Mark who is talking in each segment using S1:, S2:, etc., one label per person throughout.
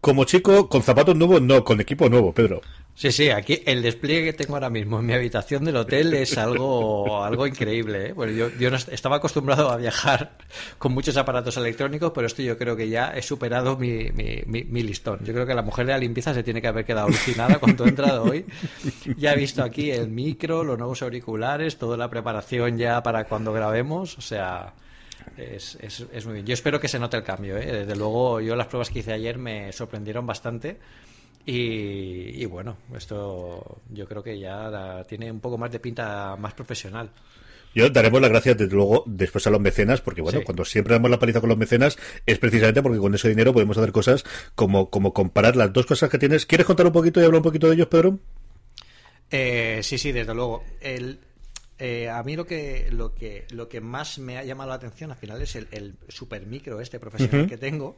S1: Como chico, con zapatos nuevos, no, con equipo nuevo, Pedro.
S2: Sí, sí, aquí el despliegue que tengo ahora mismo en mi habitación del hotel es algo, algo increíble. ¿eh? Bueno, yo, yo no estaba acostumbrado a viajar con muchos aparatos electrónicos, pero esto yo creo que ya he superado mi, mi, mi, listón. Yo creo que la mujer de la limpieza se tiene que haber quedado alucinada cuando he entrado hoy. Ya he visto aquí el micro, los nuevos auriculares, toda la preparación ya para cuando grabemos. O sea, es, es, muy bien. Yo espero que se note el cambio. ¿eh? Desde luego, yo las pruebas que hice ayer me sorprendieron bastante. Y, bueno, esto yo creo que ya tiene un poco más de pinta más profesional.
S1: Yo daremos las gracias, desde luego, después a los mecenas, porque bueno, cuando siempre damos la paliza con los mecenas es precisamente porque con ese dinero podemos hacer cosas como, como comparar las dos cosas que tienes. ¿Quieres contar un poquito y hablar un poquito de ellos, Pedro?
S2: Eh, sí, sí, desde luego. El, eh, a mí lo que, lo, que, lo que más me ha llamado la atención al final es el, super micro este profesional que tengo.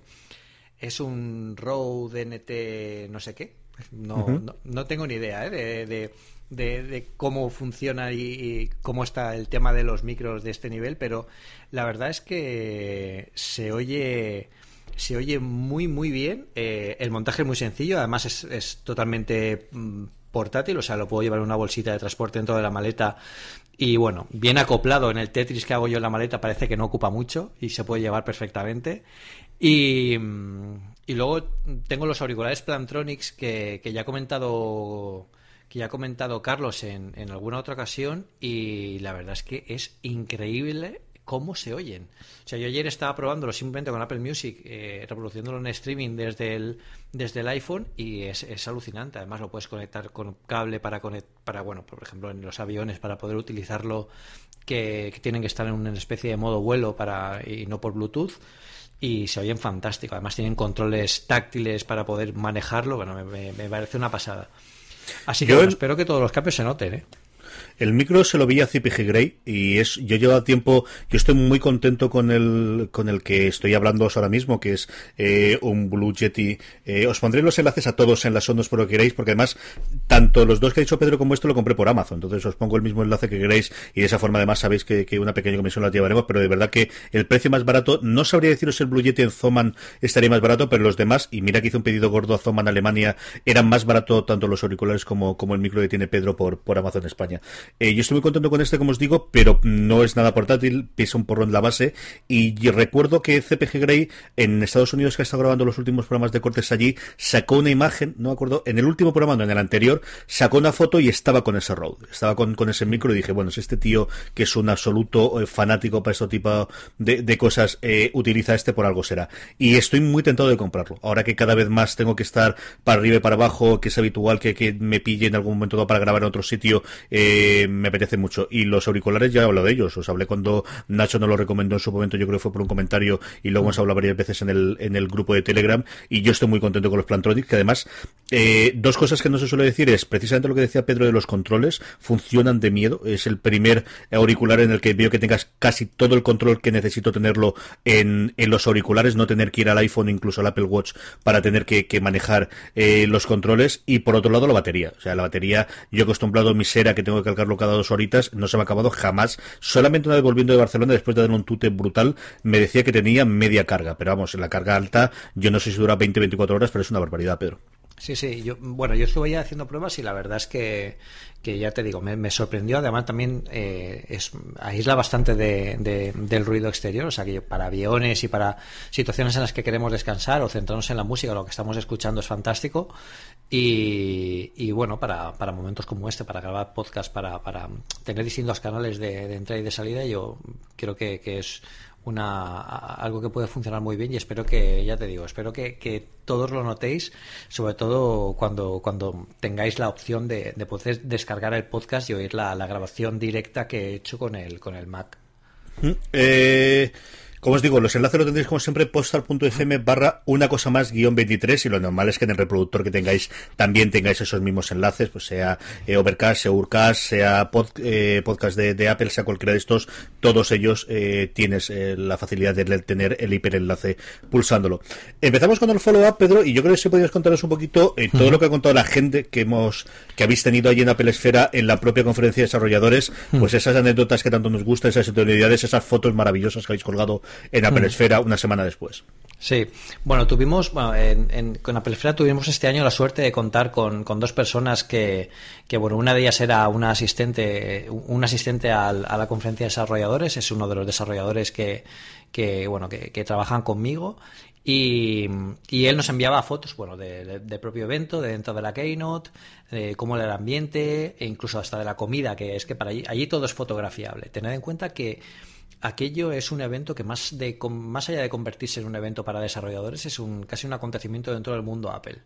S2: Es un Rode NT no sé qué. No, no, tengo ni idea ¿eh? de, de, cómo funciona y, cómo está el tema de los micros de este nivel, pero la verdad es que se oye se oye muy muy bien. Eh, el montaje es muy sencillo, además es, es totalmente mm, portátil, o sea, lo puedo llevar en una bolsita de transporte dentro de la maleta y bueno, bien acoplado en el Tetris que hago yo en la maleta, parece que no ocupa mucho y se puede llevar perfectamente. Y, y luego tengo los auriculares Plantronics que, que ya ha comentado que ya ha comentado Carlos en, en alguna otra ocasión y la verdad es que es increíble cómo se oyen. O sea, yo ayer estaba probándolo simplemente con Apple Music, eh, reproduciéndolo en streaming desde el, desde el iPhone y es, es alucinante. Además, lo puedes conectar con cable para, para, bueno, por ejemplo, en los aviones para poder utilizarlo, que, tienen que estar en una especie de modo vuelo para y no por Bluetooth. Y se oyen fantástico. Además, tienen controles táctiles para poder manejarlo. Bueno, me, parece una pasada. Así que espero que todos los cambios se noten, ¿eh?
S1: El micro se lo vi a CPG Grey y es, yo llevo tiempo, yo estoy muy contento con el, con el que estoy hablando ahora mismo, que es eh, un Blue Yeti. Eh, os pondré los enlaces a todos en las ondas por lo que queréis, porque además, tanto los dos que ha dicho Pedro como esto lo compré por Amazon. Entonces os pongo el mismo enlace que queréis y de esa forma además sabéis que, que una pequeña comisión la llevaremos, pero de verdad que el precio más barato, no sabría deciros el Blue Yeti en Zoman estaría más barato, pero los demás, y mira que hice un pedido gordo a Zoman Alemania, eran más barato tanto los auriculares como, como el micro que tiene Pedro por, por Amazon España. Eh, yo estoy muy contento con este, como os digo, pero no es nada portátil, pisa un porro en la base. Y recuerdo que CPG Grey en Estados Unidos, que ha estado grabando los últimos programas de cortes allí, sacó una imagen, no me acuerdo, en el último programa, no en el anterior, sacó una foto y estaba con ese Rode, estaba con, con ese micro y dije, bueno, si este tío que es un absoluto eh, fanático para este tipo de, cosas eh, utiliza este, por algo será. Y estoy muy tentado de comprarlo. Ahora que cada vez más tengo que estar para arriba y para abajo, que es habitual que, que me pille en algún momento para grabar en otro sitio, eh, me apetece mucho. Y los auriculares ya he hablado de ellos. Os hablé cuando Nacho nos lo recomendó en su momento, yo creo que fue por un comentario y luego hemos hablado varias veces en el, en el grupo de Telegram. Y yo estoy muy contento con los Plantronics, que además, eh, dos cosas que no se suele decir es precisamente lo que decía Pedro de los controles, funcionan de miedo. Es el primer auricular en el que veo que tengas casi todo el control que necesito tenerlo en, en los auriculares, no tener que ir al iPhone, incluso al Apple Watch, para tener que, que manejar eh, los controles. Y por otro lado, la batería. O sea, la batería, yo he acostumbrado mi Sera que tengo que cada dos horitas, no se me ha acabado jamás. Solamente una vez volviendo de Barcelona, después de dar un tute brutal, me decía que tenía media carga. Pero vamos, en la carga alta, yo no sé si dura 20-24 horas, pero es una barbaridad, Pedro.
S2: Sí, sí, yo, bueno, yo estuve ya haciendo pruebas y la verdad es que, que ya te digo, me, sorprendió. Además, también eh, es, aísla bastante de, del ruido exterior, o sea que para aviones y para situaciones en las que queremos descansar o centrarnos en la música, lo que estamos escuchando es fantástico. Y, y bueno, para, para momentos como este, para grabar podcast, para, para tener distintos canales de, de entrada y de salida, yo creo que, que es una, algo que puede funcionar muy bien y espero que, ya te digo, espero que, todos lo notéis, sobre todo cuando, cuando tengáis la opción de, poder descargar el podcast y oír la, la, grabación directa que he hecho con el, con el Mac.
S1: Mm, eh, como os digo, los enlaces los tendréis como siempre postal.fm barra una cosa más guion 23 y lo normal es que en el reproductor que tengáis también tengáis esos mismos enlaces, pues sea eh, Overcast, sea Urcast, sea eh, podcast de, Apple, sea cualquiera de estos, todos ellos eh, tienes la facilidad de tener el hiperenlace pulsándolo. Empezamos con el follow-up, Pedro, y yo creo que si podrías contaros un poquito todo lo que ha contado la gente que hemos que habéis tenido allí en Apple Esfera en la propia conferencia de desarrolladores, pues esas anécdotas que tanto nos gustan, esas unidades, esas fotos maravillosas que habéis colgado en Apple mm. Esfera una semana después.
S2: Sí, bueno, tuvimos, bueno, en, con Apple Esfera tuvimos este año la suerte de contar con, dos personas que, que, bueno, una de ellas era una asistente, un asistente a la conferencia de desarrolladores, es uno de los desarrolladores que, que bueno, que, trabajan conmigo y, y, él nos enviaba fotos, bueno, del de, propio evento, de dentro de la Keynote, de cómo era el ambiente, e incluso hasta de la comida, que es que para allí, allí todo es fotografiable. Tened en cuenta que aquello es un evento que más, de, más allá de convertirse en un evento para desarrolladores, es un, casi un acontecimiento dentro del mundo Apple.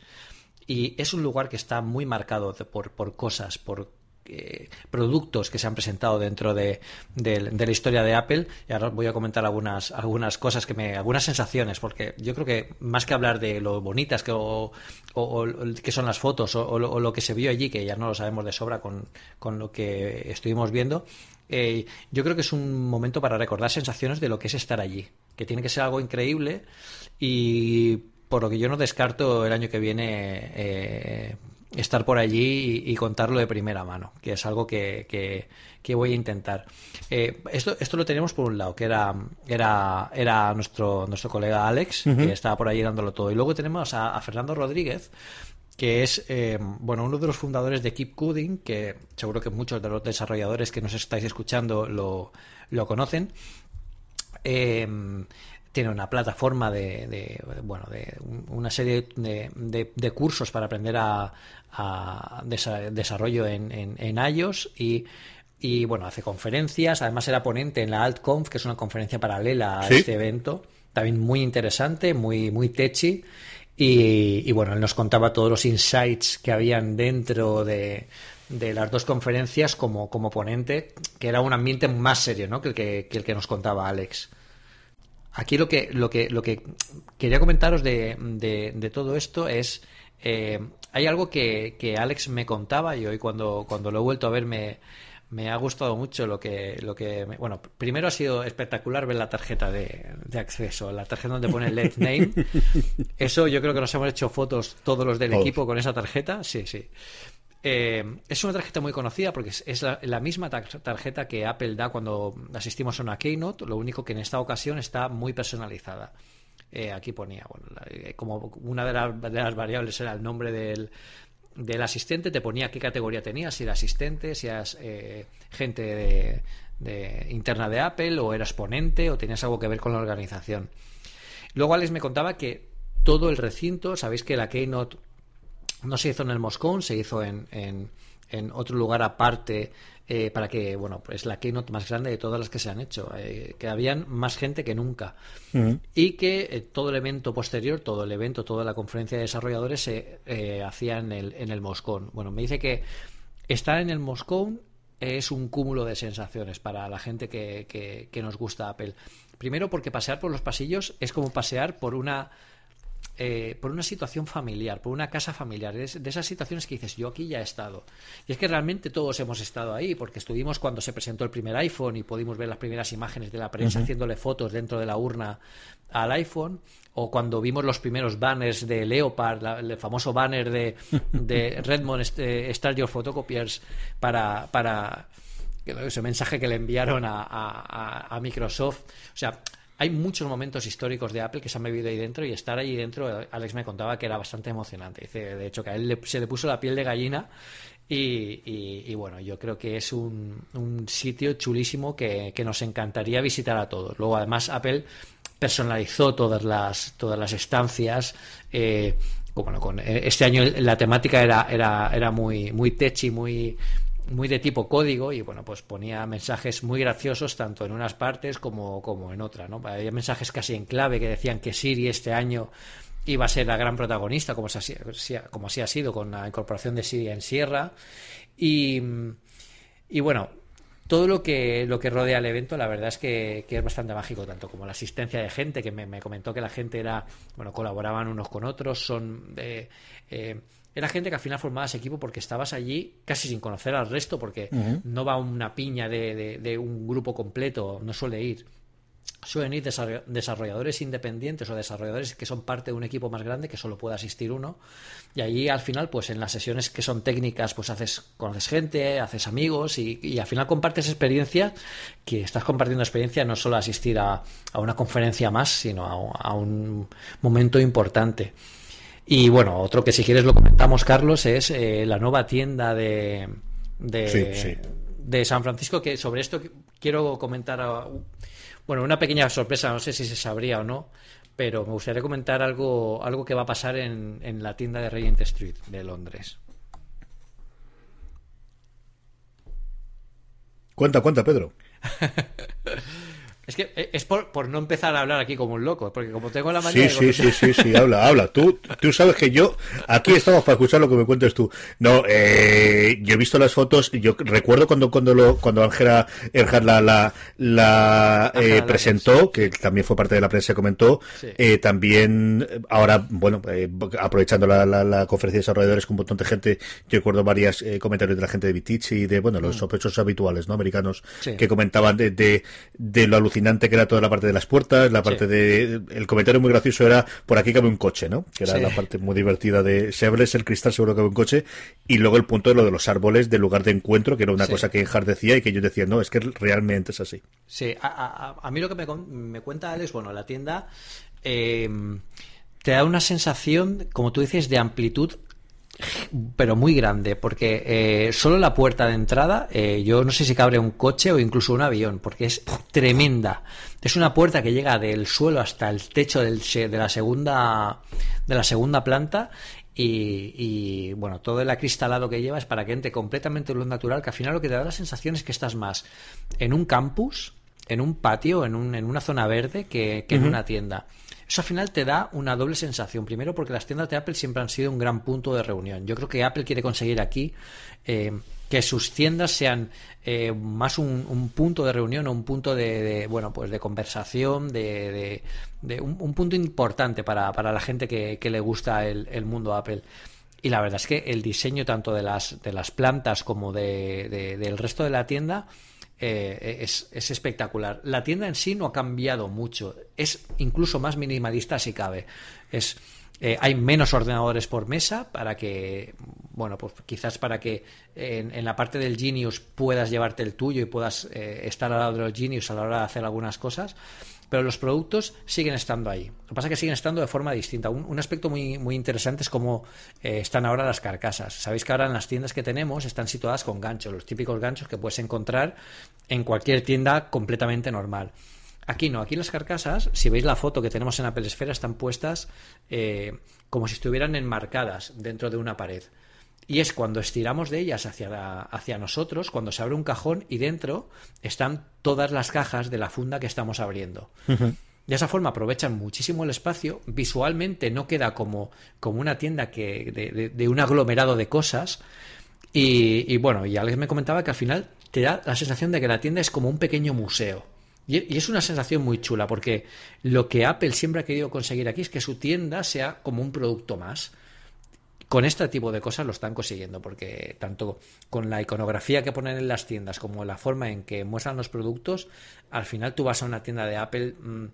S2: Y es un lugar que está muy marcado por, por cosas, por eh, productos que se han presentado dentro de, la historia de Apple y ahora voy a comentar algunas algunas cosas que me algunas sensaciones porque yo creo que más que hablar de lo bonitas que o, que son las fotos o, lo, que se vio allí que ya no lo sabemos de sobra con, con lo que estuvimos viendo eh, yo creo que es un momento para recordar sensaciones de lo que es estar allí, que tiene que ser algo increíble y por lo que yo no descarto el año que viene eh, estar por allí y, contarlo de primera mano, que es algo que, voy a intentar. Eh, esto, esto lo tenemos por un lado, que era, era, era nuestro, nuestro colega Alex, que estaba por allí dándolo todo. Y luego tenemos a Fernando Rodríguez, que es eh, bueno uno de los fundadores de Keep Coding, que seguro que muchos de los desarrolladores que nos estáis escuchando lo, lo conocen. Eh, tiene una plataforma de, bueno de una serie de, cursos para aprender a, desarrollo en, en, iOS y y bueno, hace conferencias, además era ponente en la AltConf, que es una conferencia paralela a este evento, también muy interesante, muy, muy techy. Y, bueno, él nos contaba todos los insights que habían dentro de, las dos conferencias como, como ponente, que era un ambiente más serio ¿no? que, el que, el que nos contaba Alex. Aquí lo que, lo que, lo que quería comentaros de, de, todo esto es, eh, hay algo que, que, Alex me contaba y hoy cuando, cuando lo he vuelto a ver me, me ha gustado mucho lo que, lo que bueno, primero ha sido espectacular ver la tarjeta de, acceso, la tarjeta donde pone Let Name. Eso yo creo que nos hemos hecho fotos todos los del equipo con esa tarjeta, sí, sí. Eh, es una tarjeta muy conocida porque es, la, misma tarjeta que Apple da cuando asistimos a una keynote, lo único que en esta ocasión está muy personalizada. Eh, aquí ponía, bueno, eh, como una de de las variables era el nombre del, del asistente te ponía qué categoría tenías, si era asistente, si eras eh, gente de, interna de Apple o eras ponente o tenías algo que ver con la organización. Luego Alex me contaba que todo el recinto, sabéis que la Keynote no se hizo en el Moscone, se hizo en, en otro lugar aparte eh, para que, bueno, pues la keynote más grande de todas las que se han hecho, eh, que habían más gente que nunca y que eh, todo el evento posterior, todo el evento, toda la conferencia de desarrolladores se hacía en el, en el Moscone. Bueno, me dice que estar en el Moscone es un cúmulo de sensaciones para la gente que, que, que nos gusta Apple. Primero porque pasear por los pasillos es como pasear por una eh, por una situación familiar, por una casa familiar, de, esas situaciones que dices, yo aquí ya he estado. Y es que realmente todos hemos estado ahí, porque estuvimos cuando se presentó el primer iPhone y pudimos ver las primeras imágenes de la prensa haciéndole fotos dentro de la urna al iPhone, o cuando vimos los primeros banners de Leopard, el famoso banner de, de Redmond este, Start Your Photocopiers para, para ese mensaje que le enviaron a, a Microsoft. O sea, hay muchos momentos históricos de Apple que se han vivido ahí dentro y estar ahí dentro, Alex me contaba que era bastante emocionante. Dice, de hecho, que a él se le puso la piel de gallina y, bueno, yo creo que es un, sitio chulísimo que, nos encantaría visitar a todos. Luego, además, Apple personalizó todas las, todas las estancias. Eh, bueno, con, eh, este año la temática era, era, era muy, muy techy, muy, muy de tipo código y bueno, pues ponía mensajes muy graciosos tanto en unas partes como, como en otras, ¿no? Había mensajes casi en clave que decían que Siri este año iba a ser la gran protagonista, como, así, como así ha sido con la incorporación de Siri en Sierra. Y, y bueno, todo lo que, lo que rodea el evento, la verdad es que, es bastante mágico, tanto como la asistencia de gente, que me, comentó que la gente era, bueno, colaboraban unos con otros, son... Eh, eh, era gente que al final formabas equipo porque estabas allí casi sin conocer al resto, porque no va una piña de, de, un grupo completo, no suele ir. Suelen ir desarrolladores independientes o desarrolladores que son parte de un equipo más grande que solo puede asistir uno. Y allí al final, pues en las sesiones que son técnicas, pues haces, conoces gente, haces amigos y, al final compartes experiencia, que estás compartiendo experiencia no solo asistir a, una conferencia más, sino a un momento importante. Y bueno, otro que si quieres lo comentamos, Carlos, es eh, la nueva tienda de, de, San Francisco, que sobre esto quiero comentar, bueno, una pequeña sorpresa, no sé si se sabría o no, pero me gustaría comentar algo, algo que va a pasar en, en la tienda de Regent Street de Londres.
S1: Cuenta, cuenta, Pedro.
S2: Es que eh, es por, por, no empezar a hablar aquí como un loco, porque como tengo la manía...
S1: Sí, sí, sí, sí, sí, habla, habla. Tú, tú sabes que yo, aquí estamos para escuchar lo que me cuentes tú. No, eh, yo he visto las fotos, yo recuerdo cuando cuando lo, cuando Ángela Erhard la, la, la eh, presentó, que también fue parte de la prensa, comentó, eh, también, ahora, bueno, eh, aprovechando la, la, conferencia de desarrolladores con un montón de gente, yo recuerdo varios eh, comentarios de la gente de Bitich y de, bueno, los mm. sospechosos habituales, ¿no? Americanos, que comentaban de, de, de lo alucinante que era toda la parte de las puertas, la parte de. El comentario muy gracioso era por aquí cabe un coche, ¿no? Que era la parte muy divertida de. Si abres el cristal, seguro que cabe un coche. Y luego el punto de lo de los árboles del lugar de encuentro, que era una cosa que Enhard decía y que yo decía, no, es que realmente es así.
S2: Sí, a, mí lo que me, me, cuenta Alex, bueno, la tienda. Eh, te da una sensación, como tú dices, de amplitud pero muy grande, porque eh, solo la puerta de entrada, eh, yo no sé si cabe un coche o incluso un avión, porque es tremenda. Es una puerta que llega del suelo hasta el techo del, de la segunda de la segunda planta y, bueno, todo el acristalado que lleva es para que entre completamente luz natural, que al final lo que te da la sensación es que estás más en un campus, en un patio, en, un, en una zona verde que, en una tienda. Eso al final te da una doble sensación. Primero, porque las tiendas de Apple siempre han sido un gran punto de reunión. Yo creo que Apple quiere conseguir aquí eh, que sus tiendas sean eh, más un, punto de reunión o un punto de, bueno pues de conversación, de, un, punto importante para, la gente que, le gusta el, mundo Apple. Y la verdad es que el diseño tanto de las, de las plantas como del resto de la tienda eh, es, espectacular. La tienda en sí no ha cambiado mucho, es incluso más minimalista si cabe. Es, eh, hay menos ordenadores por mesa para que, bueno, pues quizás para que en, la parte del Genius puedas llevarte el tuyo y puedas eh, estar al lado de los Genius a la hora de hacer algunas cosas pero los productos siguen estando ahí. Lo que pasa es que siguen estando de forma distinta. Un, aspecto muy, muy interesante es cómo eh, están ahora las carcasas. Sabéis que ahora en las tiendas que tenemos están situadas con ganchos, los típicos ganchos que puedes encontrar en cualquier tienda completamente normal. Aquí no, aquí las carcasas, si veis la foto que tenemos en Apple Esfera, están puestas eh, como si estuvieran enmarcadas dentro de una pared. Y es cuando estiramos de ellas hacia, hacia nosotros, cuando se abre un cajón y dentro están todas las cajas de la funda que estamos abriendo. De esa forma aprovechan muchísimo el espacio, visualmente no queda como, como una tienda que, de, un aglomerado de cosas. Y, bueno, y Alex me comentaba que al final te da la sensación de que la tienda es como un pequeño museo. y, es una sensación muy chula, porque lo que Apple siempre ha querido conseguir aquí es que su tienda sea como un producto más con este tipo de cosas lo están consiguiendo, porque tanto con la iconografía que ponen en las tiendas como la forma en que muestran los productos, al final tú vas a una tienda de Apple mm,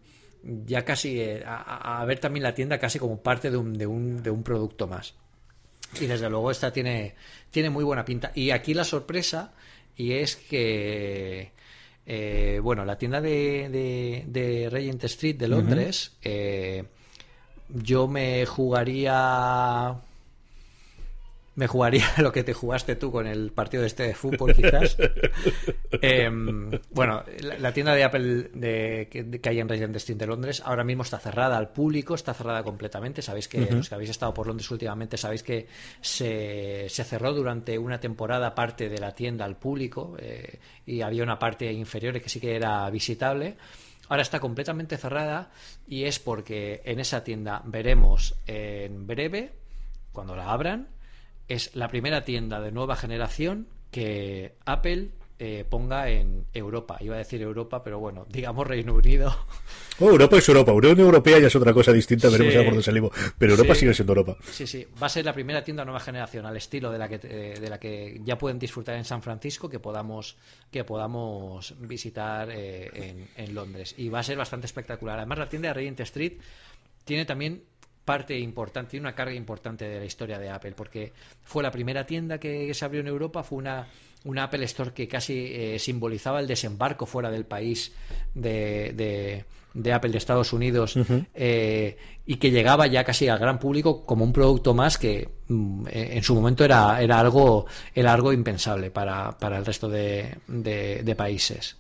S2: ya casi eh, a, ver también la tienda casi como parte de un, de un, de un producto más. Y desde luego esta tiene, tiene muy buena pinta. Y aquí la sorpresa, y es que Eh, bueno, la tienda de, de, Regent Street de Londres, eh, yo me jugaría me jugaría lo que te jugaste tú con el partido de este de fútbol, quizás. Em, bueno, la, tienda de Apple de, que, hay en Regent Street de Londres ahora mismo está cerrada al público, está cerrada completamente. Sabéis que los que habéis estado por Londres últimamente sabéis que se, se cerró durante una temporada parte de la tienda al público eh, y había una parte inferior que sí que era visitable. Ahora está completamente cerrada y es porque en esa tienda veremos en breve, cuando la abran, es la primera tienda de nueva generación que Apple eh, ponga en Europa. Iba a decir Europa, pero bueno, digamos Reino Unido.
S1: Oh, Europa es Europa. Unión Europea ya es otra cosa distinta, veremos a por dónde salimos. Pero Europa sigue siendo Europa.
S2: Sí, sí. Va a ser la primera tienda de nueva generación, al estilo de la que, eh, de la que ya pueden disfrutar en San Francisco, que podamos, que podamos visitar eh, en, en Londres. Y va a ser bastante espectacular. Además, la tienda de Regent Street tiene también parte importante, y una carga importante de la historia de Apple, porque fue la primera tienda que, se abrió en Europa, fue una, una Apple Store que casi eh, simbolizaba el desembarco fuera del país de, de, Apple de Estados Unidos eh, y que llegaba ya casi al gran público como un producto más que mm, en su momento era, era, algo, era algo impensable para, para el resto de, de países.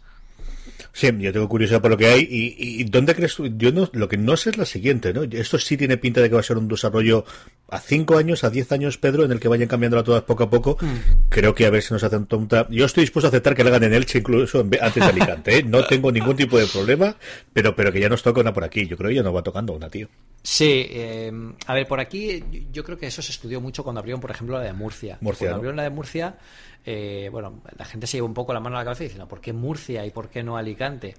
S1: Sí, yo tengo curiosidad por lo que hay. ¿Y, y dónde crees tú? Yo no, lo que no sé es la siguiente, ¿no? Esto sí tiene pinta de que va a ser un desarrollo a 5 años, a 10 años, Pedro, en el que vayan cambiando todas poco a poco. Mm. Creo que a ver si nos hacen tonta. Yo estoy dispuesto a aceptar que le hagan en Elche incluso antes de Alicante, ¿eh? No tengo ningún tipo de problema, pero, pero que ya nos toca una por aquí. Yo creo que ya nos va tocando una, tío.
S2: Sí, eh, a ver, por aquí yo creo que eso se estudió mucho cuando abrieron, por ejemplo, la de Murcia.
S1: Murcia
S2: cuando abrieron la de Murcia, eh, bueno, la gente se lleva un poco la mano a la cabeza diciendo, ¿por qué Murcia y por qué no Alicante?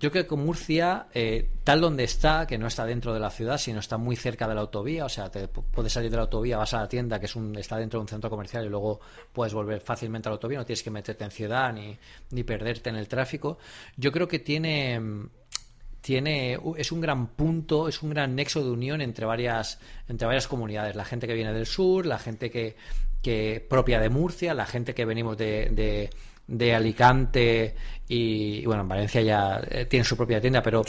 S2: Yo creo que Murcia, eh, tal donde está, que no está dentro de la ciudad, sino está muy cerca de la autovía, o sea, te puedes salir de la autovía, vas a la tienda, que es un, está dentro de un centro comercial, y luego puedes volver fácilmente a la autovía, no tienes que meterte en ciudad ni, ni perderte en el tráfico. Yo creo que tiene tiene es un gran punto, es un gran nexo de unión entre varias entre varias comunidades, la gente que viene del sur, la gente que, que propia de Murcia, la gente que venimos de, de, Alicante y, bueno, en Valencia ya eh, tiene su propia tienda, pero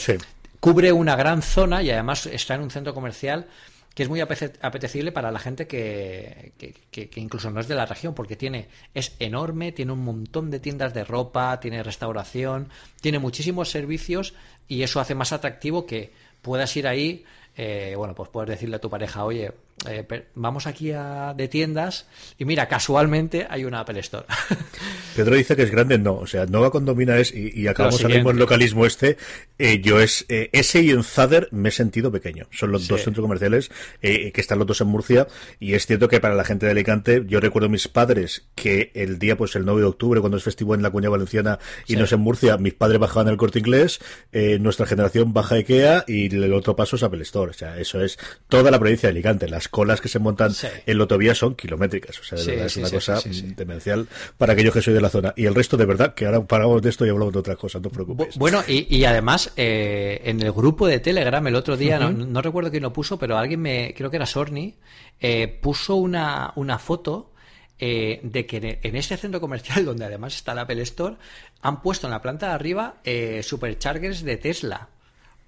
S2: cubre una gran zona y además está en un centro comercial que es muy apetecible para la gente que, que, incluso no es de la región, porque tiene es enorme, tiene un montón de tiendas de ropa, tiene restauración, tiene muchísimos servicios y eso hace más atractivo que puedas ir ahí eh, bueno, pues puedes decirle a tu pareja, oye, eh, vamos aquí a, de tiendas y mira, casualmente hay una Apple Store.
S1: Pedro dice que es grande, no, o sea, Nova Condomina es, y, acabamos ahora mismo localismo este, eh, yo es, ese y en Zader me he sentido pequeño, son los dos centros comerciales que están los dos en Murcia y es cierto que para la gente de Alicante, yo recuerdo a mis padres que el día, pues el 9 de octubre, cuando es festivo en la Cuña Valenciana y no es en Murcia, mis padres bajaban el corte inglés, nuestra generación baja IKEA y el otro paso es Apple Store. O sea, eso es toda la provincia de Alicante. Las colas que se montan en Lotovía son kilométricas. O sea, es una cosa demencial para aquellos que soy de la zona. Y el resto, de verdad, que ahora paramos de esto y hablamos de otras cosas, no te preocupes.
S2: Bueno, y, además, eh, en el grupo de Telegram el otro día, no, recuerdo quién lo puso, pero alguien me, creo que era Sorni, eh, puso una, una foto. Eh, de que en ese centro comercial donde además está la Apple Store han puesto en la planta de arriba superchargers de Tesla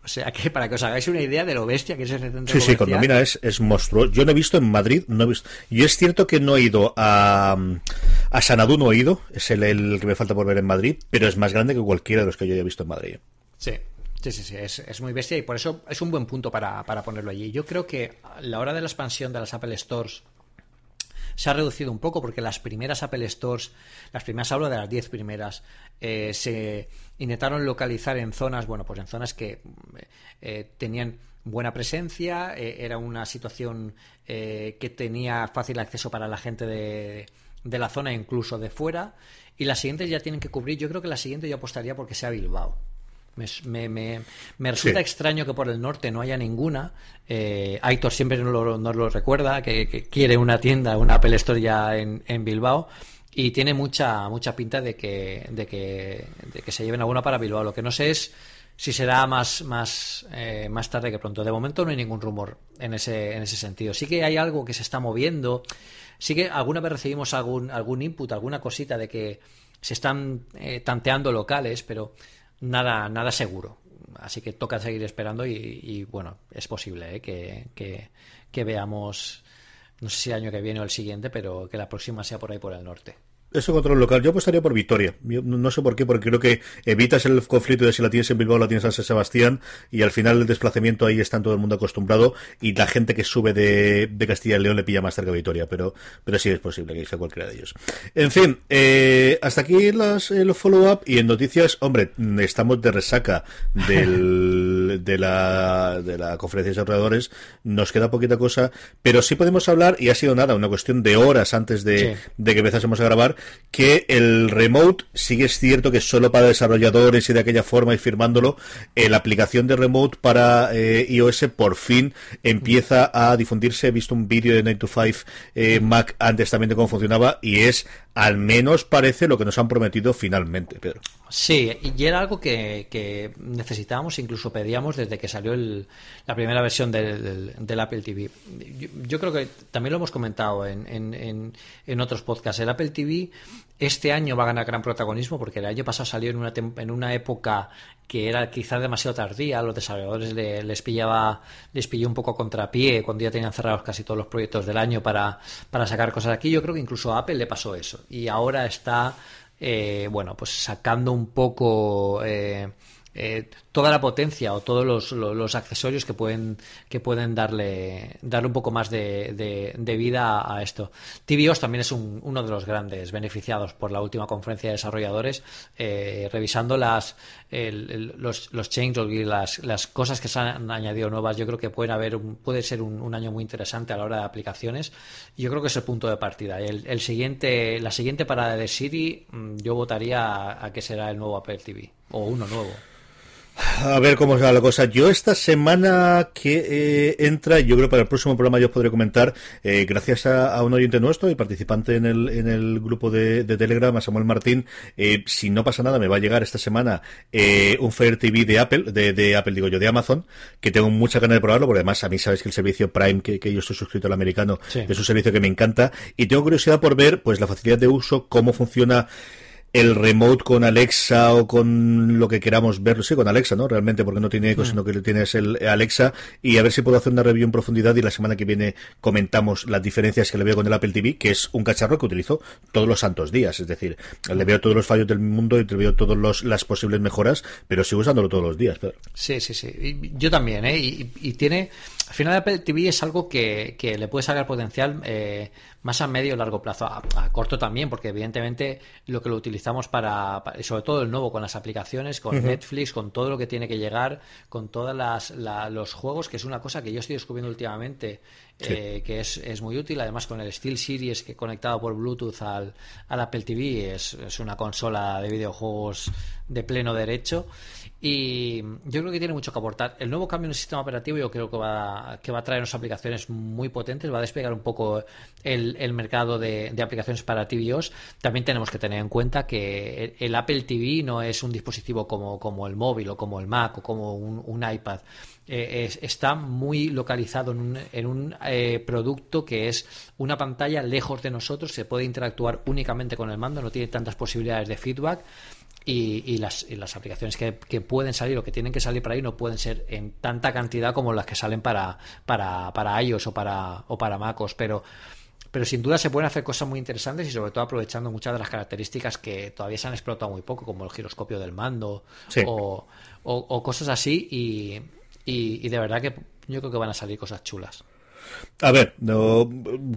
S2: o sea que para que os hagáis una idea de lo bestia que es ese centro
S1: Sí, sí, Condomina es, es monstruoso. Yo no he visto en Madrid, no he visto. Y es cierto que no he ido a, a Sanadú, no he ido, es el, el, que me falta por ver en Madrid, pero es más grande que cualquiera de los que yo haya visto en Madrid.
S2: Sí. Sí, sí, sí, es, es, muy bestia y por eso es un buen punto para, para ponerlo allí. Yo creo que la hora de la expansión de las Apple Stores se ha reducido un poco porque las primeras Apple Stores, las primeras, hablo de las 10 primeras, eh, se intentaron localizar en zonas, bueno, pues en zonas que eh, tenían buena presencia, eh, era una situación que tenía fácil acceso para la gente de, de la zona, incluso de fuera, y las siguientes ya tienen que cubrir, yo creo que la siguiente yo apostaría porque sea Bilbao. Me, me, me, resulta extraño que por el norte no haya ninguna. Eh, Aitor siempre nos lo, lo recuerda, que, quiere una tienda, una Apple Store ya en, en, Bilbao. Y tiene mucha mucha pinta de que, de que, de que se lleven alguna para Bilbao. Lo que no sé es si será más, más, eh, más tarde que pronto. De momento no hay ningún rumor en ese, en ese sentido. Sí que hay algo que se está moviendo. Sí que alguna vez recibimos algún, algún input, alguna cosita de que se están eh, tanteando locales, pero nada, nada seguro. Así que toca seguir esperando y, bueno, es posible ¿eh? que, que veamos, no sé si el año que viene o el siguiente, pero que la próxima sea por ahí por el norte.
S1: Eso control local. Yo apostaría por Victoria. no sé por qué, porque creo que evitas el conflicto de si la tienes en Bilbao o la tienes en San Sebastián y al final el desplazamiento ahí está todo el mundo acostumbrado y la gente que sube de, Castilla y León le pilla más cerca a Victoria, pero, pero sí es posible que sea cualquiera de ellos. En fin, eh, hasta aquí las, el follow-up y en noticias, hombre, estamos de resaca del, de, la, de la conferencia de desarrolladores. Nos queda poquita cosa, pero sí podemos hablar, y ha sido nada, una cuestión de horas antes de, de que empezásemos a grabar, que el remote sigue es cierto que solo para desarrolladores y de aquella forma y firmándolo, eh, la aplicación de remote para eh, iOS por fin empieza a difundirse. He visto un vídeo de 9 to 5 eh, Mac antes también de cómo funcionaba y es al menos parece lo que nos han prometido finalmente, Pedro.
S2: Sí, y era algo que, necesitábamos, incluso pedíamos desde que salió la primera versión del, Apple TV. Yo, creo que también lo hemos comentado en, en, otros podcasts. El Apple TV este año va a ganar gran protagonismo porque el año pasado salió en una, en una época que era quizás demasiado tardía, a los desarrolladores les pillaba, les pilló un poco contrapié cuando ya tenían cerrados casi todos los proyectos del año para, para sacar cosas aquí. Yo creo que incluso a Apple le pasó eso. Y ahora está eh, bueno, pues sacando un poco eh, eh, toda la potencia o todos los, accesorios que pueden, que pueden darle, darle un poco más de, vida a esto. TVOS también es uno de los grandes beneficiados por la última conferencia de desarrolladores, eh, revisando las, los, los changes y las, las cosas que se han añadido nuevas. Yo creo que pueden haber puede ser un, año muy interesante a la hora de aplicaciones. Yo creo que es el punto de partida. El, siguiente, la siguiente parada de Siri, mm, yo votaría a que será el nuevo Apple TV o uno nuevo.
S1: A ver cómo va la cosa. Yo esta semana que eh, entra, yo creo que para el próximo programa yo os podré comentar, eh, gracias a, un oyente nuestro y participante en el, en el grupo de, Telegram, a Samuel Martín, eh, si no pasa nada, me va a llegar esta semana un Fire TV de Apple, de, Apple digo yo, de Amazon, que tengo mucha ganas de probarlo, porque además a mí sabes que el servicio Prime, que, yo estoy suscrito al americano, es un servicio que me encanta, y tengo curiosidad por ver pues la facilidad de uso, cómo funciona el remote con Alexa o con lo que queramos verlo, sí, con Alexa, ¿no? Realmente, porque no tiene eco, mm. sino que tienes el Alexa, y a ver si puedo hacer una review en profundidad y la semana que viene comentamos las diferencias que le veo con el Apple TV, que es un cacharro que utilizo todos los santos días, es decir, le veo todos los fallos del mundo y le veo todas las posibles mejoras, pero sigo usándolo todos los días.
S2: Sí, sí, sí. yo también, ¿eh? Y, tiene, al final Apple TV es algo que, que le puede sacar potencial eh, más a medio y largo plazo, a, corto también, porque evidentemente lo que lo utilizamos para, sobre todo el nuevo, con las aplicaciones, con Netflix, con todo lo que tiene que llegar, con todos los juegos, que es una cosa que yo estoy descubriendo últimamente, eh, que es, es, muy útil. Además, con el Steel Series que conectado por Bluetooth al, al Apple TV, es, es una consola de videojuegos de pleno derecho. Y yo creo que tiene mucho que aportar. El nuevo cambio en el sistema operativo yo creo que va, que va a traer unas aplicaciones muy potentes, va a despegar un poco el, el mercado de, de, aplicaciones para TVOs. También tenemos que tener en cuenta que el, Apple TV no es un dispositivo como, como el móvil o como el Mac o como un, un iPad. Eh, está muy localizado en un, en un eh, producto que es una pantalla lejos de nosotros, se puede interactuar únicamente con el mando, no tiene tantas posibilidades de feedback y, las, las, aplicaciones que, pueden salir o que tienen que salir para ahí no pueden ser en tanta cantidad como las que salen para, para, para iOS o para, o para MacOS, pero pero sin duda se pueden hacer cosas muy interesantes y sobre todo aprovechando muchas de las características que todavía se han explotado muy poco, como el giroscopio del mando o, o, cosas así. Y, y, de verdad que yo creo que van a salir cosas chulas.
S1: A ver, no,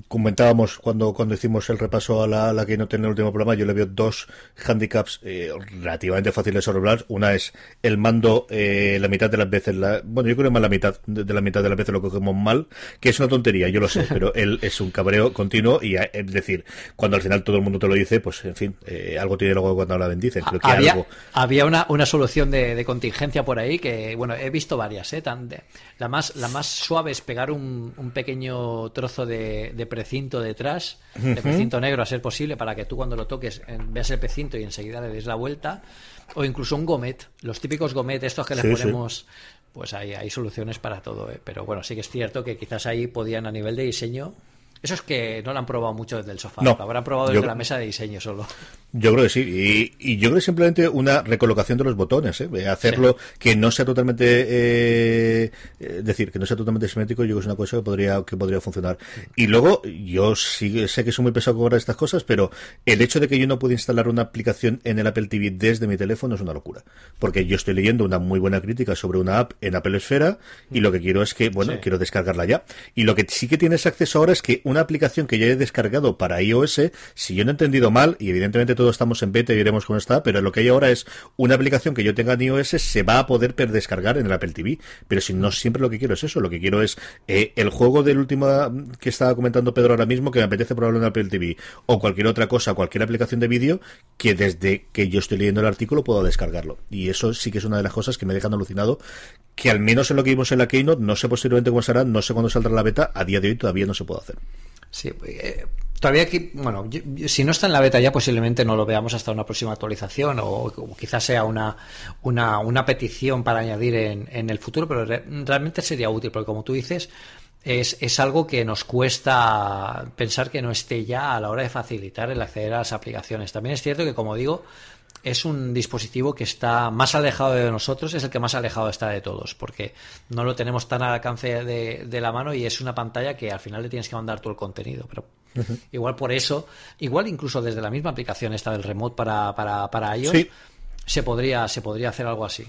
S1: comentábamos cuando, cuando hicimos el repaso a la, la que no tiene el último programa, yo le veo dos handicaps eh, relativamente fáciles de resolver. Una es el mando eh, la mitad de las veces, la, bueno, yo creo que más la mitad de, la mitad de las veces lo cogemos mal, que es una tontería, yo lo sé, pero él es un cabreo continuo y eh, es decir, cuando al final todo el mundo te lo dice, pues en fin, algo tiene luego cuando la bendicen.
S2: Creo que había, había una, una solución de, contingencia por ahí que, bueno, he visto varias, ¿eh? Tan la, más, la más suave es pegar un, un pequeño trozo de, precinto detrás, de precinto negro a ser posible, para que tú cuando lo toques veas el precinto y enseguida le des la vuelta. O incluso un gomet, los típicos gomet, estos que le ponemos, pues hay, hay soluciones para todo. ¿eh? Pero bueno, sí que es cierto que quizás ahí podían a nivel de diseño eso es que no lo han probado mucho desde el sofá, lo habrán probado desde la mesa de diseño solo.
S1: Yo creo que sí. Y, yo creo que simplemente una recolocación de los botones, ¿eh? hacerlo que no sea totalmente, eh, eh, decir, que no sea totalmente simétrico, yo creo que es una cosa que podría, que podría funcionar. Y luego, yo sí, sé que soy muy pesado con estas cosas, pero el hecho de que yo no pueda instalar una aplicación en el Apple TV desde mi teléfono es una locura. Porque yo estoy leyendo una muy buena crítica sobre una app en Apple Esfera y lo que quiero es que, bueno, quiero descargarla ya. Y lo que sí que tienes acceso ahora es que una aplicación que ya he descargado para iOS, si yo no he entendido mal, y evidentemente todos estamos en beta y veremos cómo está, pero lo que hay ahora es una aplicación que yo tenga en iOS se va a poder descargar en el Apple TV. Pero si no siempre lo que quiero es eso, lo que quiero es eh, el juego del último que estaba comentando Pedro ahora mismo, que me apetece probarlo en Apple TV, o cualquier otra cosa, cualquier aplicación de vídeo, que desde que yo estoy leyendo el artículo puedo descargarlo. Y eso sí que es una de las cosas que me dejan alucinado, que al menos en lo que vimos en la Keynote, no sé posteriormente cómo será, no sé cuándo saldrá la beta, a día de hoy todavía no se puede hacer.
S2: Sí, eh, todavía aquí, bueno, si no está en la beta ya posiblemente no lo veamos hasta una próxima actualización o, quizás sea una, una, una, petición para añadir en, en el futuro, pero realmente sería útil porque como tú dices, es, es, algo que nos cuesta pensar que no esté ya a la hora de facilitar el acceder a las aplicaciones. También es cierto que, como digo, es un dispositivo que está más alejado de nosotros, es el que más alejado está de todos, porque no lo tenemos tan al alcance de, la mano y es una pantalla que al final le tienes que mandar todo el contenido. Pero igual por eso, igual incluso desde la misma aplicación esta del remote para, para, para iOS, se, podría, se podría hacer algo así.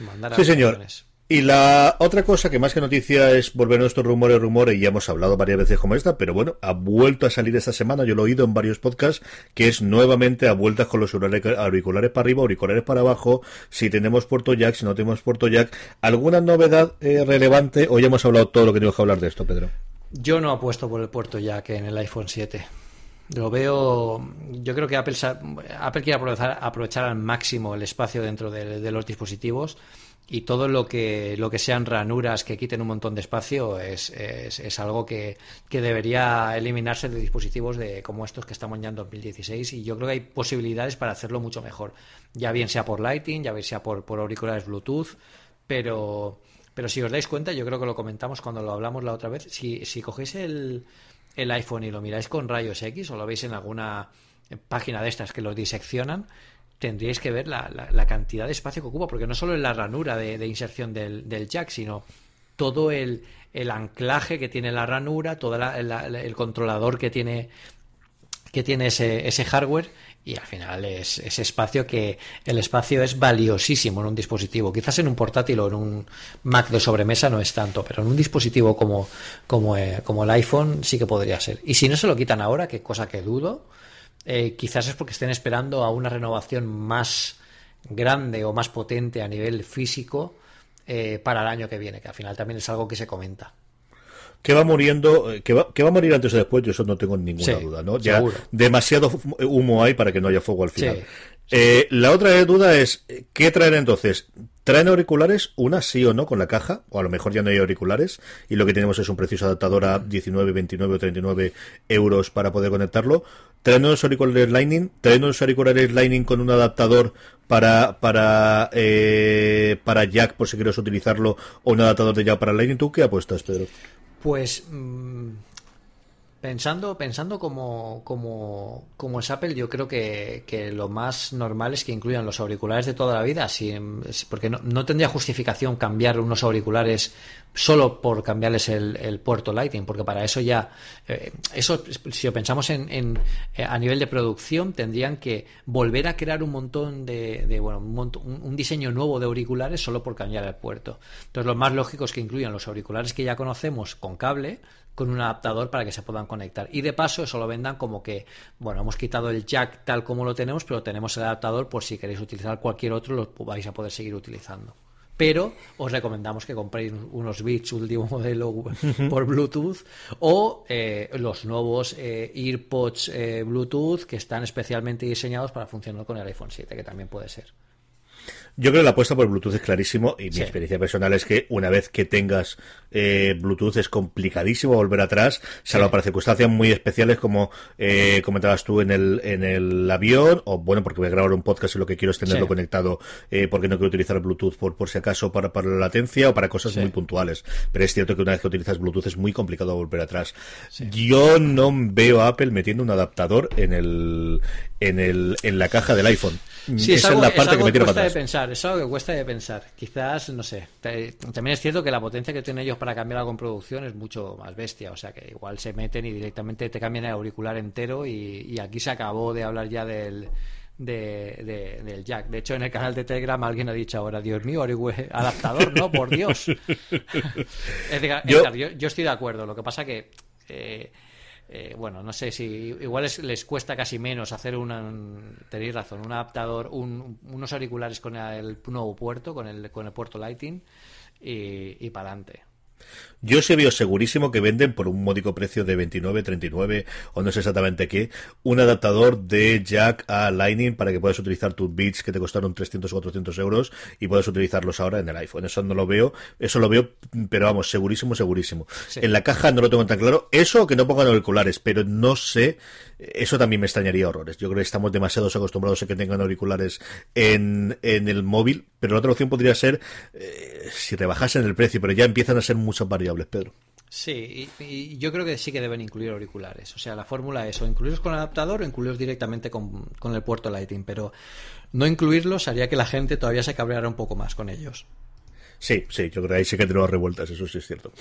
S1: Mandar sí, señor. Y la otra cosa que más que noticia es volver a nuestros rumores, rumores, y ya hemos hablado varias veces como esta, pero bueno, ha vuelto a salir esta semana, yo lo he oído en varios podcasts, que es nuevamente a vueltas con los auriculares para arriba, auriculares para abajo, si tenemos puerto jack, si no tenemos puerto jack. ¿Alguna novedad eh, relevante ya hemos hablado todo lo que tenemos que hablar de esto, Pedro?
S2: Yo no apuesto por el puerto jack en el iPhone 7. Lo veo. Yo creo que Apple, Apple quiere aprovechar, aprovechar al máximo el espacio dentro de los dispositivos y todo lo que, lo que sean ranuras que quiten un montón de espacio es, es, algo que, debería eliminarse de dispositivos de, como estos que estamos ya en 2016 y yo creo que hay posibilidades para hacerlo mucho mejor, ya bien sea por Lighting, ya bien sea por, por auriculares Bluetooth, pero, pero si os dais cuenta, yo creo que lo comentamos cuando lo hablamos la otra vez, si, si cogéis el, el iPhone y lo miráis con rayos X o lo veis en alguna página de estas que lo diseccionan, tendríais que ver la, la, cantidad de espacio que ocupa, porque no solo es la ranura de, inserción del, del, jack, sino todo el, el, anclaje que tiene la ranura, todo el controlador que tiene que tiene ese, ese hardware y al final es ese espacio que el espacio es valiosísimo en un dispositivo. Quizás en un portátil o en un Mac de sobremesa no es tanto, pero en un dispositivo como, como, eh, como el iPhone sí que podría ser. Y si no se lo quitan ahora, que cosa que dudo, eh, quizás es porque estén esperando a una renovación más grande o más potente a nivel físico eh, para el año que viene, que al final también es algo que se comenta.
S1: Que va muriendo, eh, que va, que va a morir antes o después, yo eso no tengo ninguna duda, ¿no? Ya demasiado humo hay para que no haya fuego al final. La otra duda es, ¿qué traen entonces? ¿Traen auriculares? Una sí o no con la caja, o a lo mejor ya no hay auriculares, y lo que tenemos es un precioso adaptador a 19, 29 o 39 euros para poder conectarlo. ¿Traen unos auriculares Lightning? ¿Traen unos auriculares Lightning con un adaptador para para eh, para jack por si quieres utilizarlo o un adaptador de jack para Lightning? ¿Tú qué apuestas, Pedro?
S2: Pues... Mm, Pensando, pensando como, como, como es Apple, yo creo que, que, lo más normal es que incluyan los auriculares de toda la vida, porque no, no tendría justificación cambiar unos auriculares solo por cambiarles el, puerto Lightning, porque para eso ya, eh, eso si lo pensamos en, en, eh, a nivel de producción, tendrían que volver a crear un montón de, de bueno, un, un, diseño nuevo de auriculares solo por cambiar el puerto. Entonces, lo más lógico es que incluyan los auriculares que ya conocemos con cable, con un adaptador para que se puedan conectar. Y de paso eso lo vendan como que, bueno, hemos quitado el jack tal como lo tenemos, pero tenemos el adaptador por si queréis utilizar cualquier otro, lo vais a poder seguir utilizando. Pero os recomendamos que compréis unos Beats último modelo por Bluetooth o eh, los nuevos eh, EarPods eh, Bluetooth que están especialmente diseñados para funcionar con el iPhone 7, que también puede ser.
S1: Yo creo que la apuesta por Bluetooth es clarísimo y mi experiencia personal es que una vez que tengas eh, Bluetooth es complicadísimo volver atrás, salvo para circunstancias muy especiales como eh, comentabas tú en el, en el avión, o bueno, porque voy a grabar un podcast y lo que quiero es tenerlo conectado eh, porque no quiero utilizar Bluetooth por, por si acaso para, para la latencia o para cosas muy puntuales. Pero es cierto que una vez que utilizas Bluetooth es muy complicado volver atrás. Yo no veo a Apple metiendo un adaptador en el, en el, en la caja del iPhone.
S2: Sí, es, algo, la parte que, me cuesta de pensar, es algo que cuesta de pensar. Quizás, no sé. También es cierto que la potencia que tienen ellos para cambiar algo en producción es mucho más bestia. O sea que igual se meten y directamente te cambian el auricular entero y, aquí se acabó de hablar ya del, del jack. De hecho, en el canal de Telegram alguien ha dicho ahora, Dios mío, adaptador, ¿no? Por Dios. yo... yo... estoy de acuerdo. Lo que pasa que... Eh, eh, bueno, no sé si igual les cuesta casi menos hacer un, tenéis razón, un adaptador, unos auriculares con el nuevo puerto, con el, con el puerto Lighting y, y para adelante.
S1: Yo se veo segurísimo que venden por un módico precio de 29, 39 o no sé exactamente qué, un adaptador de jack a Lightning para que puedas utilizar tus bits que te costaron 300 o 400 euros y puedas utilizarlos ahora en el iPhone. Eso no lo veo, eso lo veo, pero vamos, segurísimo, segurísimo. En la caja no lo tengo tan claro. Eso que no pongan auriculares, pero no sé, eso también me extrañaría horrores. Yo creo que estamos demasiado acostumbrados a que tengan auriculares en, en el móvil, pero la otra opción podría ser eh, si rebajasen el precio, pero ya empiezan a ser muchas variables Pedro.
S2: Sí, y, yo creo que sí que deben incluir auriculares. O sea, la fórmula es o incluirlos con el adaptador o incluirlos directamente con, con el puerto Lighting. Pero no incluirlos haría que la gente todavía se cabreara un poco más con ellos.
S1: Sí, sí, yo creo que ahí sí que tenemos revueltas, eso sí es cierto.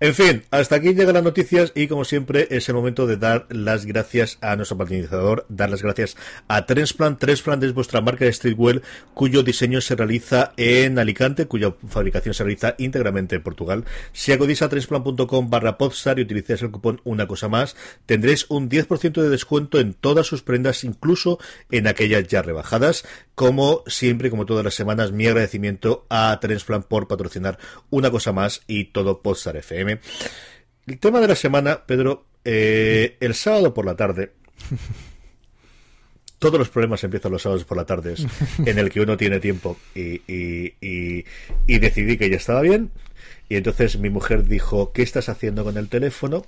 S1: En fin, hasta aquí llegan las noticias y como siempre es el momento de dar las gracias a nuestro patrocinador, dar las gracias a Transplant. Transplant es vuestra marca de streetwear cuyo diseño se realiza en Alicante, cuya fabricación se realiza íntegramente en Portugal. Si acudís a transplant.com barra podstar y utilizáis el cupón una cosa más, tendréis un 10% de descuento en todas sus prendas, incluso en aquellas ya rebajadas. Como siempre, como todas las semanas, mi agradecimiento a Transplant por patrocinar una cosa más y todo Podstar FM. El tema de la semana, Pedro, eh, el sábado por la tarde. todos los problemas empiezan los sábados por la tarde, en el que uno tiene tiempo y, y, decidí que ya estaba bien. Y entonces mi mujer dijo, ¿qué estás haciendo con el teléfono?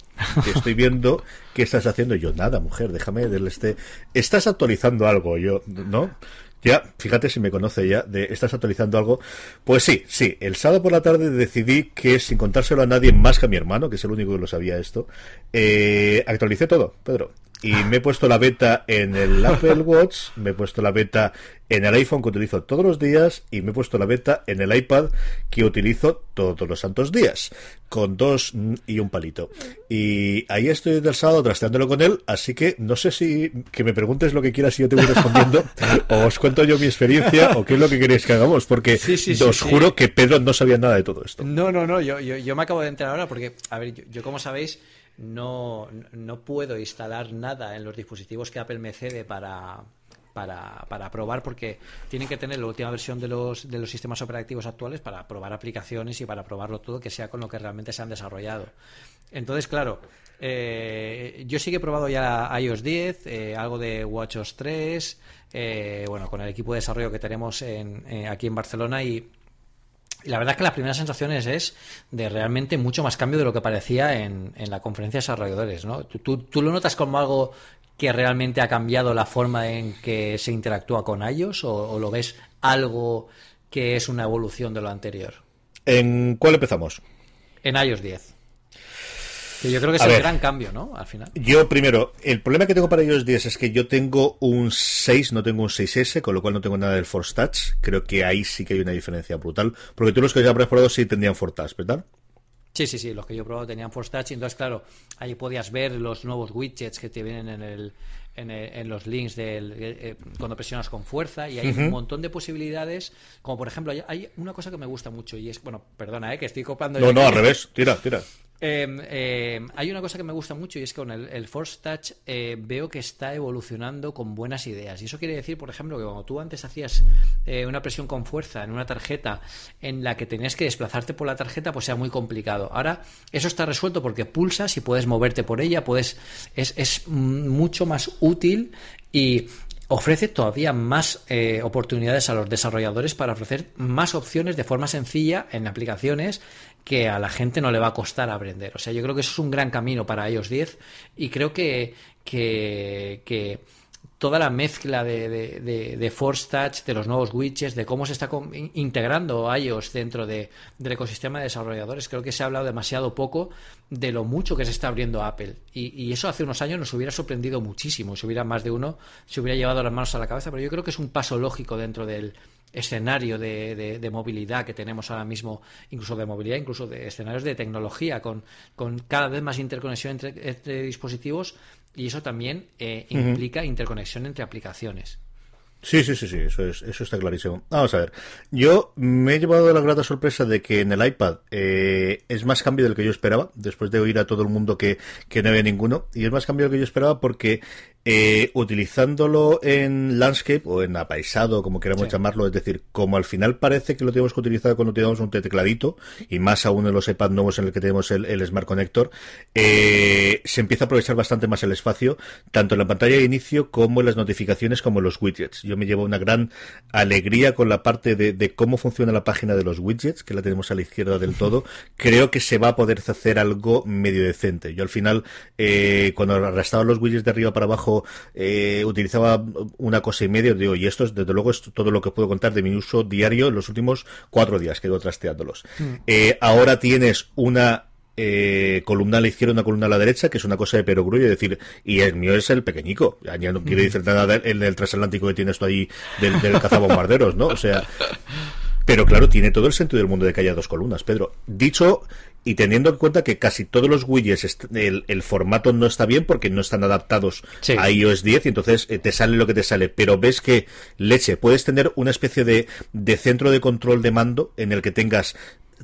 S1: estoy viendo, ¿qué estás haciendo? yo, nada, mujer, déjame del este. ¿Estás actualizando algo? Yo, ¿no? Ya, fíjate si me conoce ya, de estás actualizando algo. Pues sí, sí, el sábado por la tarde decidí que sin contárselo a nadie más que a mi hermano, que es el único que lo sabía esto, eh, actualicé todo, Pedro y me he puesto la beta en el Apple Watch, me he puesto la beta en el iPhone que utilizo todos los días y me he puesto la beta en el iPad que utilizo todos los santos días, con dos y un palito. Y ahí estoy del sábado trasteándolo con él, así que no sé si que me preguntes lo que quieras y yo te voy respondiendo, o os cuento yo mi experiencia, o qué es lo que queréis que hagamos, porque os juro que Pedro no sabía nada de todo esto.
S2: No, no, no, yo, yo, me acabo de enterar ahora porque, a ver, yo como sabéis, no, no puedo instalar nada en los dispositivos que Apple me cede para, para, para, probar porque tienen que tener la última versión de los, de los sistemas operativos actuales para probar aplicaciones y para probarlo todo que sea con lo que realmente se han desarrollado. Entonces, claro, eh, yo sí que he probado ya iOS 10, eh, algo de WatchOS 3, eh, bueno, con el equipo de desarrollo que tenemos en, aquí en Barcelona y y la verdad es que las primeras sensaciones es de realmente mucho más cambio de lo que parecía en, la conferencia de desarrolladores. ¿no? ¿Tú, tú, lo notas como algo que realmente ha cambiado la forma en que se interactúa con ellos o, lo ves algo que es una evolución de lo anterior?
S1: ¿En cuál empezamos?
S2: En iOS 10. Que yo creo que es el gran cambio, ¿no? Al final.
S1: Yo primero, el problema que tengo para ellos 10 es que yo tengo un 6, no tengo un 6S, con lo cual no tengo nada del Force Touch. Creo que ahí sí que hay una diferencia brutal. Porque tú los que ya habrás probado sí tendrían Force Touch, ¿verdad?
S2: Sí, sí, sí, los que yo he probado tenían Force Touch, entonces claro, ahí podías ver los nuevos widgets que te vienen en el, en, los links del, eh, eh, cuando presionas con fuerza y hay un montón de posibilidades, como por ejemplo, hay, una cosa que me gusta mucho y es, bueno, perdona, eh, que estoy copando...
S1: No, no, al revés, tira, tira.
S2: Em, em, hay una cosa que me gusta mucho y es que con el, Force Touch eh, veo que está evolucionando con buenas ideas. Y eso quiere decir, por ejemplo, que cuando tú antes hacías eh, una presión con fuerza en una tarjeta en la que tenías que desplazarte por la tarjeta, pues sea muy complicado. Ahora eso está resuelto porque pulsas y puedes moverte por ella, puedes es, es mucho más útil y ofrece todavía más eh, oportunidades a los desarrolladores para ofrecer más opciones de forma sencilla en aplicaciones que a la gente no le va a costar aprender. O sea, yo creo que eso es un gran camino para iOS 10 y creo que, que, que toda la mezcla de, de, de, Force Touch, de los nuevos widgets, de cómo se está integrando iOS dentro de, del ecosistema de desarrolladores. Creo que se ha hablado demasiado poco de lo mucho que se está abriendo Apple. Y, eso hace unos años nos hubiera sorprendido muchísimo. Si hubiera más de uno, se hubiera llevado las manos a la cabeza. Pero yo creo que es un paso lógico dentro del escenario de, de movilidad que tenemos ahora mismo, incluso de movilidad, incluso de escenarios de tecnología, con, con cada vez más interconexión entre, entre dispositivos y eso también eh, implica interconexión entre aplicaciones.
S1: Sí, sí, sí, sí, eso, es, eso está clarísimo. Vamos a ver, yo me he llevado la grata sorpresa de que en el iPad eh, es más cambio del que yo esperaba, después de oír a todo el mundo que, que no había ninguno, y es más cambio del que yo esperaba porque eh, utilizándolo en landscape o en apaisado, como queramos llamarlo, es decir, como al final parece que lo tenemos que utilizar cuando tenemos un tecladito, y más aún en los iPad nuevos en el que tenemos el, Smart Connector, eh, se empieza a aprovechar bastante más el espacio, tanto en la pantalla de inicio como en las notificaciones, como en los widgets. Yo me llevo una gran alegría con la parte de, cómo funciona la página de los widgets, que la tenemos a la izquierda del todo. Creo que se va a poder hacer algo medio decente. Yo al final, eh, cuando arrastraba los widgets de arriba para abajo, eh, utilizaba una cosa y medio, digo, y esto es, desde luego, es todo lo que puedo contar de mi uso diario en los últimos cuatro días que he ido trasteándolos. Mm. Eh, ahora tienes una eh, columna a la izquierda, una columna a la derecha, que es una cosa de perogrullo, es decir, y el mío es el pequeñico. Ya no quiero mm. decir nada en el transatlántico que tienes tú ahí del, del cazabombarderos, ¿no? O sea, pero claro, tiene todo el sentido del mundo de que haya dos columnas, Pedro. Dicho y teniendo en cuenta que casi todos los widgets, el, formato no está bien porque no están adaptados a iOS 10 y entonces eh, te sale lo que te sale. Pero ves que, leche, puedes tener una especie de, de centro de control de mando en el que tengas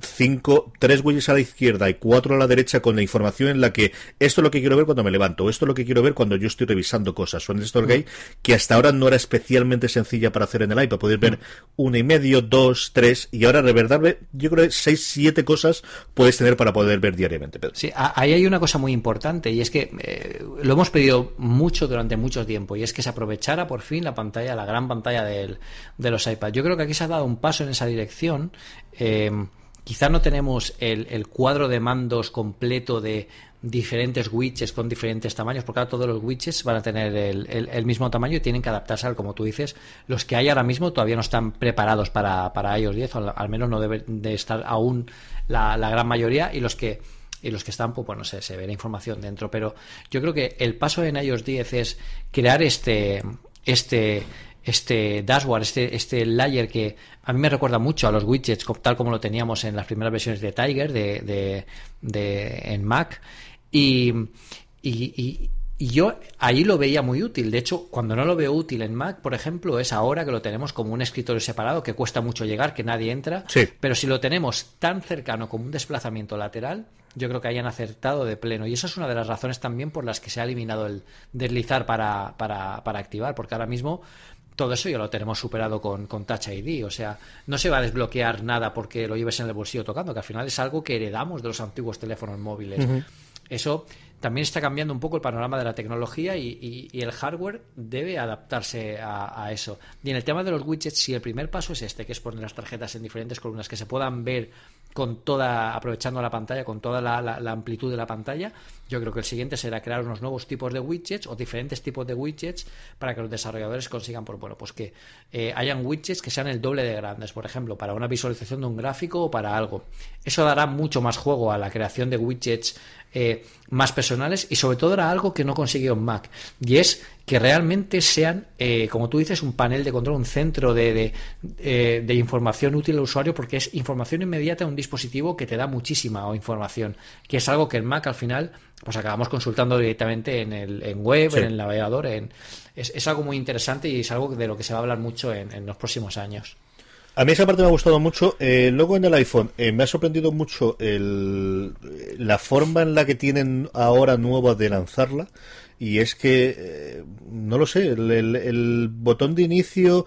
S1: cinco, tres widgets a la izquierda y cuatro a la derecha con la información en la que esto es lo que quiero ver cuando me levanto, esto es lo que quiero ver cuando yo estoy revisando cosas. Son Store Gate que hasta ahora no era especialmente sencilla para hacer en el iPad. Poder ver una y medio, dos, tres y ahora de verdad yo creo que seis, siete cosas puedes tener para poder ver diariamente.
S2: Sí, ahí hay una cosa muy importante y es que eh, lo hemos pedido mucho durante mucho tiempo y es que se aprovechara por fin la pantalla, la gran pantalla de los iPads. Yo creo que aquí se ha dado un paso en esa dirección. Eh, Quizá no tenemos el, cuadro de mandos completo de diferentes widgets con diferentes tamaños, porque ahora todos los widgets van a tener el, mismo tamaño y tienen que adaptarse al, como tú dices, los que hay ahora mismo todavía no están preparados para, para iOS 10, o al menos no deben de estar aún la, gran mayoría, y los que y los que están, pues bueno, se, se ve la información dentro. Pero yo creo que el paso en iOS 10 es crear este, este, este dashboard, este, este layer que a mí me recuerda mucho a los widgets tal como lo teníamos en las primeras versiones de Tiger de, de, en Mac y, y, yo ahí lo veía muy útil. De hecho, cuando no lo veo útil en Mac, por ejemplo, es ahora que lo tenemos como un escritorio separado, que cuesta mucho llegar, que nadie entra. Pero si lo tenemos tan cercano como un desplazamiento lateral, yo creo que hayan acertado de pleno. Y eso es una de las razones también por las que se ha eliminado el deslizar para, para, para activar, porque ahora mismo todo eso ya lo tenemos superado con, con, Touch ID. O sea, no se va a desbloquear nada porque lo lleves en el bolsillo tocando, que al final es algo que heredamos de los antiguos teléfonos móviles. Eso también está cambiando un poco el panorama de la tecnología y, el hardware debe adaptarse a, eso. Y en el tema de los widgets, si el primer paso es este, que es poner las tarjetas en diferentes columnas que se puedan ver con toda, aprovechando la pantalla, con toda la, amplitud de la pantalla. Yo creo que el siguiente será crear unos nuevos tipos de widgets o diferentes tipos de widgets para que los desarrolladores consigan, por, bueno, pues que eh, hayan widgets que sean el doble de grandes, por ejemplo, para una visualización de un gráfico o para algo. Eso dará mucho más juego a la creación de widgets eh, más personales y sobre todo era algo que no consiguió en Mac y es que realmente sean, eh, como tú dices, un panel de control, un centro de, de, de, información útil al usuario porque es información inmediata a un dispositivo que te da muchísima información, que es algo que en Mac al final pues acabamos consultando directamente en, el, en web, en el navegador. En, es, algo muy interesante y es algo de lo que se va a hablar mucho en, los próximos años.
S1: A mí esa parte me ha gustado mucho. Eh, luego en el iPhone eh, me ha sorprendido mucho el, la forma en la que tienen ahora nueva de lanzarla. Y es que, eh, no lo sé, el, botón de inicio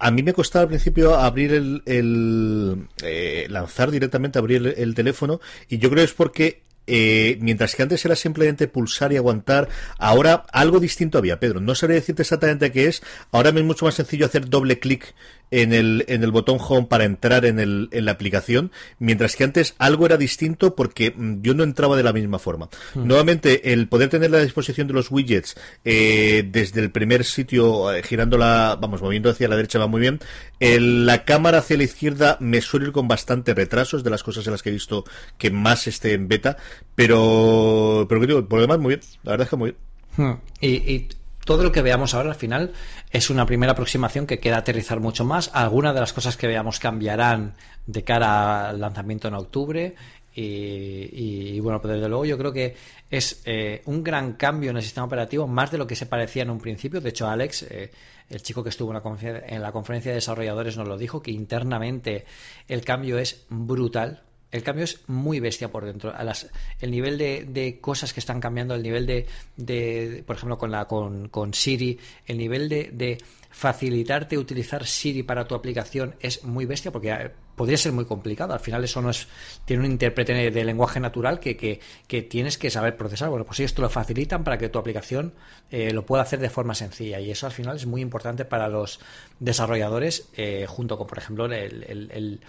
S1: a mí me costaba al principio abrir el, el lanzar directamente, abrir el, teléfono, y yo creo que es porque eh, mientras que antes era simplemente pulsar y aguantar, ahora algo distinto había, Pedro. No sabría decirte exactamente qué es. Ahora me es mucho más sencillo hacer doble clic en el, en el botón home para entrar en, el, en la aplicación, mientras que antes algo era distinto porque mm, yo no entraba de la misma forma. Hmm. Nuevamente, el poder tener la disposición de los widgets eh, desde el primer sitio, eh, girándola, vamos, moviendo hacia la derecha va muy bien. la cámara hacia la izquierda me suele ir con bastante retrasos de las cosas en las que he visto que más esté en beta, pero, pero digo, por lo demás, muy bien. La verdad es que muy bien.
S2: Hmm. y todo lo que veamos ahora al final es una primera aproximación que queda aterrizar mucho más. Algunas de las cosas que veamos cambiarán de cara al lanzamiento en octubre. Y, bueno, pues desde luego yo creo que es eh, un gran cambio en el sistema operativo, más de lo que se parecía en un principio. De hecho, Alex, eh, el chico que estuvo en la, en la conferencia de desarrolladores, nos lo dijo, que internamente el cambio es brutal el cambio es muy bestia por dentro. A las, el nivel de, cosas que están cambiando, el nivel de, por ejemplo, con, la, con, Siri, el nivel de, facilitarte utilizar Siri para tu aplicación es muy bestia porque eh, podría ser muy complicado. Al final eso no es, tiene un intérprete de lenguaje natural que, que, tienes que saber procesar. Bueno, pues ellos te lo facilitan para que tu aplicación eh, lo pueda hacer de forma sencilla y eso al final es muy importante para los desarrolladores eh, junto con, por ejemplo, el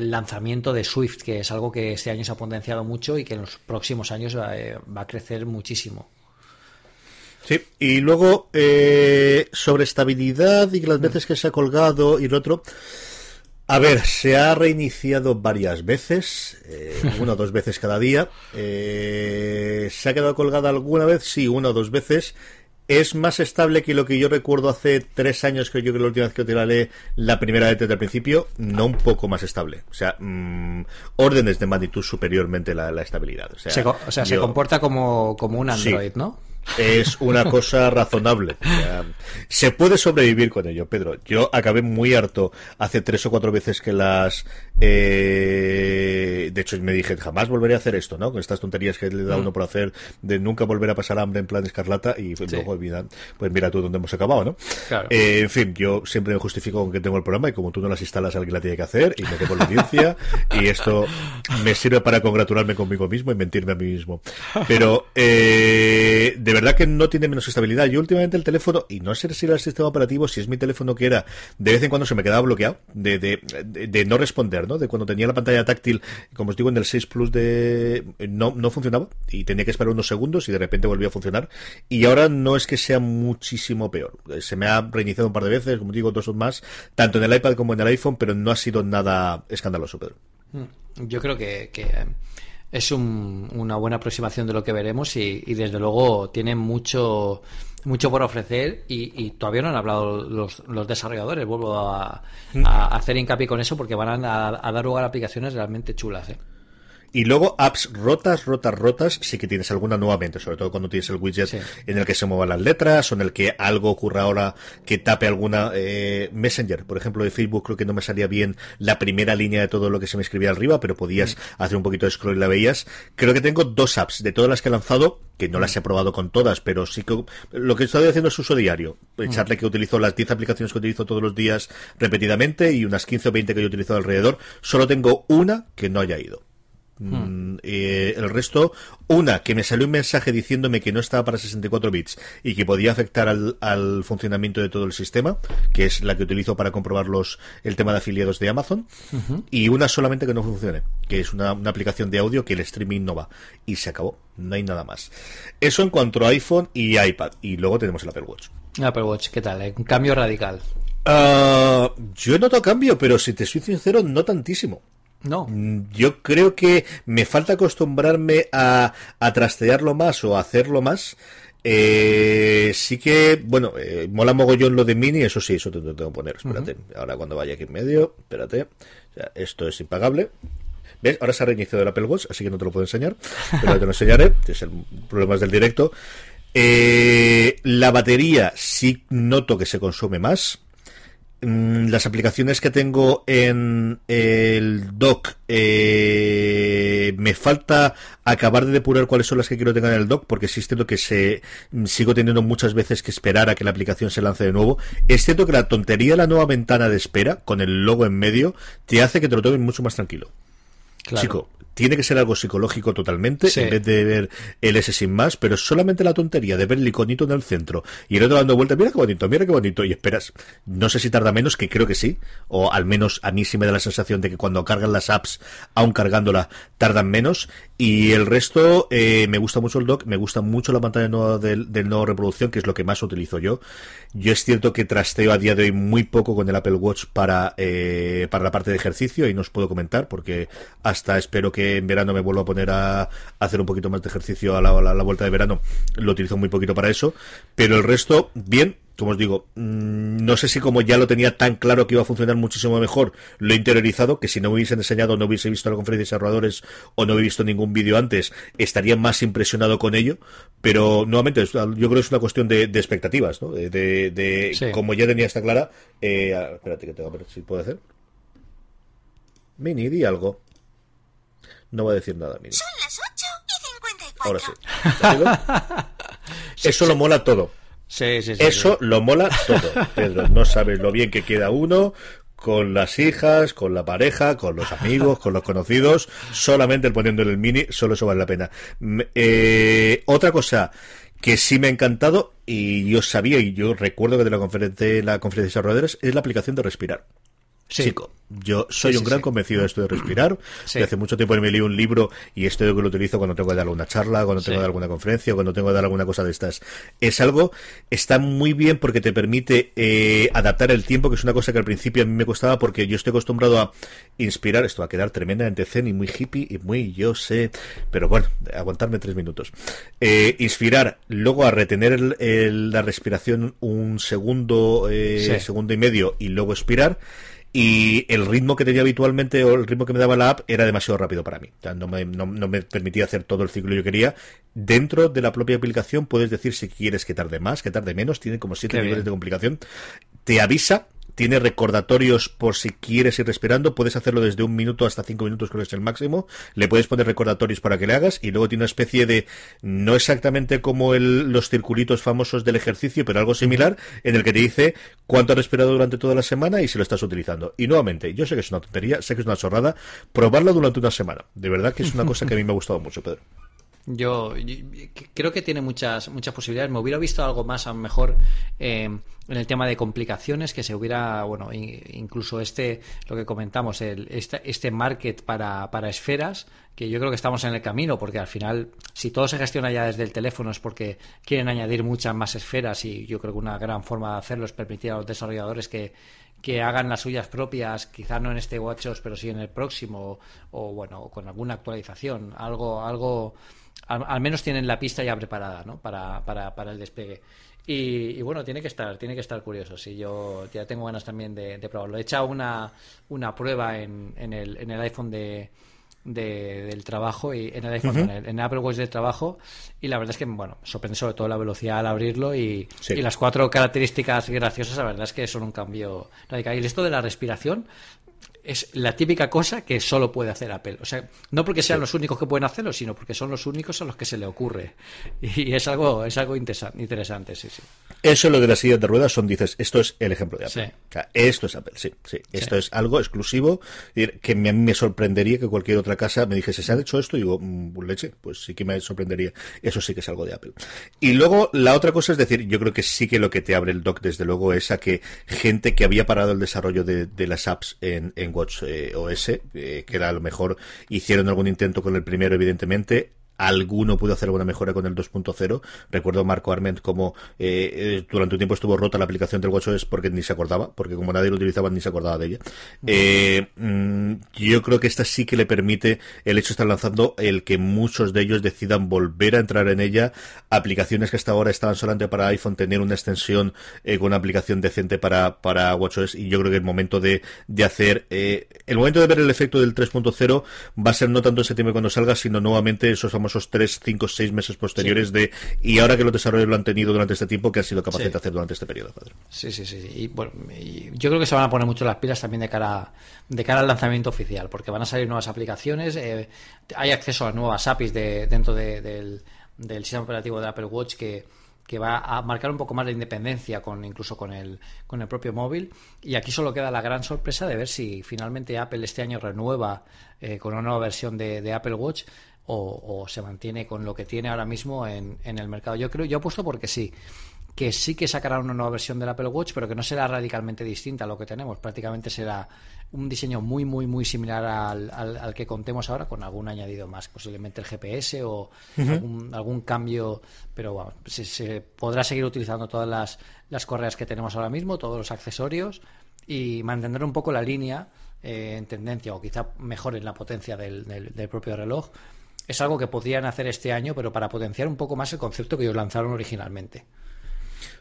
S2: lanzamiento de Swift, que es algo que este año se ha potenciado mucho y que en los próximos años va, eh, a crecer muchísimo.
S1: Sí, y luego eh, sobre estabilidad y las veces que se ha colgado y lo otro. A ver, se ha reiniciado varias veces, eh, una o dos veces cada día. ¿Se ha quedado colgada alguna vez? Sí, una o dos veces es más estable que lo que yo recuerdo hace tres años, que yo creo que la última vez que tiraré la primera vez desde el principio, no un poco más estable. O sea, mm, órdenes de magnitud superiormente la, estabilidad. O sea,
S2: se, comporta como, como un Android, ¿no?
S1: Es una cosa razonable. se puede sobrevivir con ello, Pedro. Yo acabé muy harto hace tres o cuatro veces que las... Eh, de hecho, me dije, jamás volveré a hacer esto, ¿no? Con estas tonterías que le da mm. uno por hacer, de nunca volver a pasar hambre en plan escarlata y luego olvidan. Pues mira tú dónde hemos acabado, ¿no? Eh, en fin, yo siempre me justifico con que tengo el programa y como tú no las instalas, alguien la tiene que hacer y me quedo la audiencia y esto me sirve para congratularme conmigo mismo y mentirme a mí mismo. Pero, eh, de verdad que no tiene menos estabilidad. Yo últimamente el teléfono, y no sé si era el sistema operativo, si es mi teléfono que era, de vez en cuando se me quedaba bloqueado, de, de, de, no responder, ¿no? De cuando tenía la pantalla táctil, como os digo, en el 6 Plus de no, no funcionaba y tenía que esperar unos segundos y de repente volvió a funcionar. Y ahora no es que sea muchísimo peor. Se me ha reiniciado un par de veces, como digo, dos o más, tanto en el iPad como en el iPhone, pero no ha sido nada escandaloso, Pedro.
S2: Mm, yo creo que, que es una buena aproximación de lo que veremos y, desde luego tiene mucho mucho por ofrecer y, todavía no han hablado los, los desarrolladores. Vuelvo a, hacer hincapié con eso porque van a, a dar lugar a aplicaciones realmente chulas. ¿eh?
S1: Y luego apps rotas, rotas, rotas, sí que tienes alguna nuevamente, sobre todo cuando tienes el widget en el que se muevan las letras o en el que algo ocurra ahora que tape alguna eh, Messenger. Por ejemplo, de Facebook creo que no me salía bien la primera línea de todo lo que se me escribía arriba, pero podías mm. hacer un poquito de scroll y la veías. Creo que tengo dos apps de todas las que he lanzado, que no las mm. he probado con todas, pero sí que lo que estoy haciendo es uso diario. Mm. Echarle que utilizo las 10 aplicaciones que utilizo todos los días repetidamente y unas 15 o 20 que yo utilizo alrededor. Solo tengo una que no haya ido. Mm, eh, el resto, una, que me salió un mensaje diciéndome que no estaba para 64 bits y que podía afectar al, funcionamiento de todo el sistema, que es la que utilizo para comprobar los, el tema de afiliados de Amazon, y una solamente que no funcione, que es una, aplicación de audio que el streaming no va. Y se acabó, no hay nada más. Eso en cuanto a iPhone y iPad, y luego tenemos el Apple Watch.
S2: Apple Watch, ¿qué tal? Eh? Un cambio radical.
S1: Uh, yo noto cambio, pero si te soy sincero, no tantísimo.
S2: No.
S1: Mm, yo creo que me falta acostumbrarme a, a trastearlo más o a hacerlo más. Eh, sí que, bueno, eh, mola mogollón lo de Mini, eso sí, eso te lo tengo que poner. Espérate, ahora cuando vaya aquí en medio, espérate. esto es impagable. ¿Ves? Ahora se ha reiniciado el Apple Watch, así que no te lo puedo enseñar, pero te lo enseñaré. Es el problema del directo. Eh, la batería sí noto que se consume más. Mm, las aplicaciones que tengo en el dock eh, me falta acabar de depurar cuáles son las que quiero tener en el dock porque es cierto que se sigo teniendo muchas veces que esperar a que la aplicación se lance de nuevo. Es cierto que la tontería de la nueva ventana de espera con el logo en medio te hace que te lo tomes mucho más tranquilo. Chico, tiene que ser algo psicológico totalmente, en vez de ver el S sin más, pero solamente la tontería de ver el iconito en el centro y el otro dando vueltas, mira qué bonito, mira qué bonito, y esperas, no sé si tarda menos, que creo que sí, o al menos a mí sí me da la sensación de que cuando cargan las apps, aún cargándola, tardan menos, y el resto, eh, me gusta mucho el dock, me gusta mucho la pantalla nueva del, del nuevo reproducción, que es lo que más utilizo yo. Yo es cierto que trasteo a día de hoy muy poco con el Apple Watch para, eh, para la parte de ejercicio, y no os puedo comentar, porque hasta espero que en verano me vuelva a poner a, hacer un poquito más de ejercicio a la, a la vuelta de verano. Lo utilizo muy poquito para eso, pero el resto, bien, como os digo, mm, no sé si como ya lo tenía tan claro que iba a funcionar muchísimo mejor, lo he interiorizado, que si no me hubiesen enseñado, no hubiese visto la conferencia de desarrolladores o no he visto ningún vídeo antes, estaría más impresionado con ello, pero nuevamente, yo creo que es una cuestión de, expectativas, ¿no? De, de, como ya tenía esta clara, eh, espérate que tengo a ver si puedo hacer. Mini, di algo. No va a decir nada, Mini.
S3: Son las 8 y 54.
S1: Ahora sí. Eso lo mola todo.
S2: Sí, sí, sí,
S1: Eso lo mola todo, Pedro. No sabes lo bien que queda uno con las hijas, con la pareja, con los amigos, con los conocidos. Solamente el poniendo en el mini, solo eso vale la pena. Eh, otra cosa que sí me ha encantado y yo sabía y yo recuerdo que de la conferencia, la conferencia de desarrolladores es la aplicación de respirar. Chico, yo soy un gran convencido de esto de respirar. De hace mucho tiempo me leí un libro y esto que lo utilizo cuando tengo que dar alguna charla, cuando tengo que dar alguna conferencia, cuando tengo que dar alguna cosa de estas. Es algo, está muy bien porque te permite eh, adaptar el tiempo, que es una cosa que al principio a mí me costaba porque yo estoy acostumbrado a inspirar. Esto va a quedar tremendamente zen y muy hippie y muy yo sé, pero bueno, aguantarme tres minutos. Eh, inspirar, luego a retener la respiración un segundo, eh, segundo y medio y luego expirar y el ritmo que tenía habitualmente o el ritmo que me daba la app era demasiado rápido para mí. no, me, no, me permitía hacer todo el ciclo que yo quería. Dentro de la propia aplicación puedes decir si quieres que tarde más, que tarde menos. Tiene como siete niveles de complicación. Te avisa tiene recordatorios por si quieres ir respirando. Puedes hacerlo desde un minuto hasta cinco minutos, creo que es el máximo. Le puedes poner recordatorios para que le hagas. Y luego tiene una especie de, no exactamente como el, los circulitos famosos del ejercicio, pero algo similar, en el que te dice cuánto has respirado durante toda la semana y si lo estás utilizando. Y nuevamente, yo sé que es una tontería, sé que es una chorrada. Probarlo durante una semana. De verdad que es una cosa que a mí me ha gustado mucho, Pedro.
S2: Yo, creo que tiene muchas muchas posibilidades. Me hubiera visto algo más, a lo mejor, eh, en el tema de complicaciones, que se hubiera, bueno, incluso este, lo que comentamos, el, este, este market para, para esferas, que yo creo que estamos en el camino, porque al final, si todo se gestiona ya desde el teléfono es porque quieren añadir muchas más esferas y yo creo que una gran forma de hacerlo es permitir a los desarrolladores que, que hagan las suyas propias, quizás no en este WatchOS, pero sí en el próximo, o, bueno, con alguna actualización, algo, algo al, menos tienen la pista ya preparada ¿no? para, para, para el despegue. Y, bueno, tiene que estar, tiene que estar curioso. Si yo ya tengo ganas también de, probarlo. He echado una, una prueba en, en, el, en el iPhone de, del trabajo y en el iPhone, en, Apple Watch del trabajo y la verdad es que bueno sorprende sobre todo la velocidad al abrirlo y, y, las cuatro características graciosas la verdad es que son un cambio radical y esto de la respiración es la típica cosa que solo puede hacer Apple. O sea, no porque sean los únicos que pueden hacerlo, sino porque son los únicos a los que se le ocurre. Y es algo, es algo interesante, sí, sí.
S1: Eso lo de las sillas de ruedas son, dices, esto es el ejemplo de Apple. esto es Apple, sí, sí. Esto es algo exclusivo que mí me sorprendería que cualquier otra casa me dijese, ¿se ha hecho esto? Y digo, mm, leche, pues sí que me sorprendería. Eso sí que es algo de Apple. Y luego, la otra cosa es decir, yo creo que sí que lo que te abre el dock, desde luego, es a que gente que había parado el desarrollo de, las apps en, en Watch eh, OS, eh, que era a lo mejor. Hicieron algún intento con el primero, evidentemente, alguno pudo hacer alguna mejora con el 2.0. Recuerdo Marco Arment como eh, eh, durante un tiempo estuvo rota la aplicación del WatchOS porque ni se acordaba, porque como nadie lo utilizaba ni se acordaba de ella. Eh, mm, yo creo que esta sí que le permite el hecho de estar lanzando el que muchos de ellos decidan volver a entrar en ella. Aplicaciones que hasta ahora estaban solamente para iPhone, tener una extensión con una aplicación decente para, para WatchOS y yo creo que el momento de, de hacer, el momento de ver el efecto del 3.0 va a ser no tanto en septiembre cuando salga, sino nuevamente esos famosos esos 3, 5, 6 meses posteriores de y ahora que los desarrollos lo han tenido durante este tiempo, que ha sido capaz de hacer durante este periodo, padre.
S2: Sí, sí, sí. Y, bueno, yo creo que se van a poner mucho las pilas también de cara, de cara al lanzamiento oficial, porque van a salir nuevas aplicaciones, eh, hay acceso a nuevas APIs de, dentro del, del sistema operativo de Apple Watch que que va a marcar un poco más de independencia con incluso con el, con el propio móvil. Y aquí solo queda la gran sorpresa de ver si finalmente Apple este año renueva eh, con una nueva versión de, Apple Watch o, se mantiene con lo que tiene ahora mismo en, en el mercado. Yo creo, yo apuesto porque sí que sí que sacará una nueva versión del Apple Watch, pero que no será radicalmente distinta a lo que tenemos. Prácticamente será un diseño muy, muy, muy similar al, al, que contemos ahora, con algún añadido más, posiblemente el GPS o algún, cambio, pero bueno, se, podrá seguir utilizando todas las, las correas que tenemos ahora mismo, todos los accesorios y mantener un poco la línea eh, en tendencia o quizá mejor en la potencia del, del propio reloj. Es algo que podrían hacer este año, pero para potenciar un poco más el concepto que ellos lanzaron originalmente.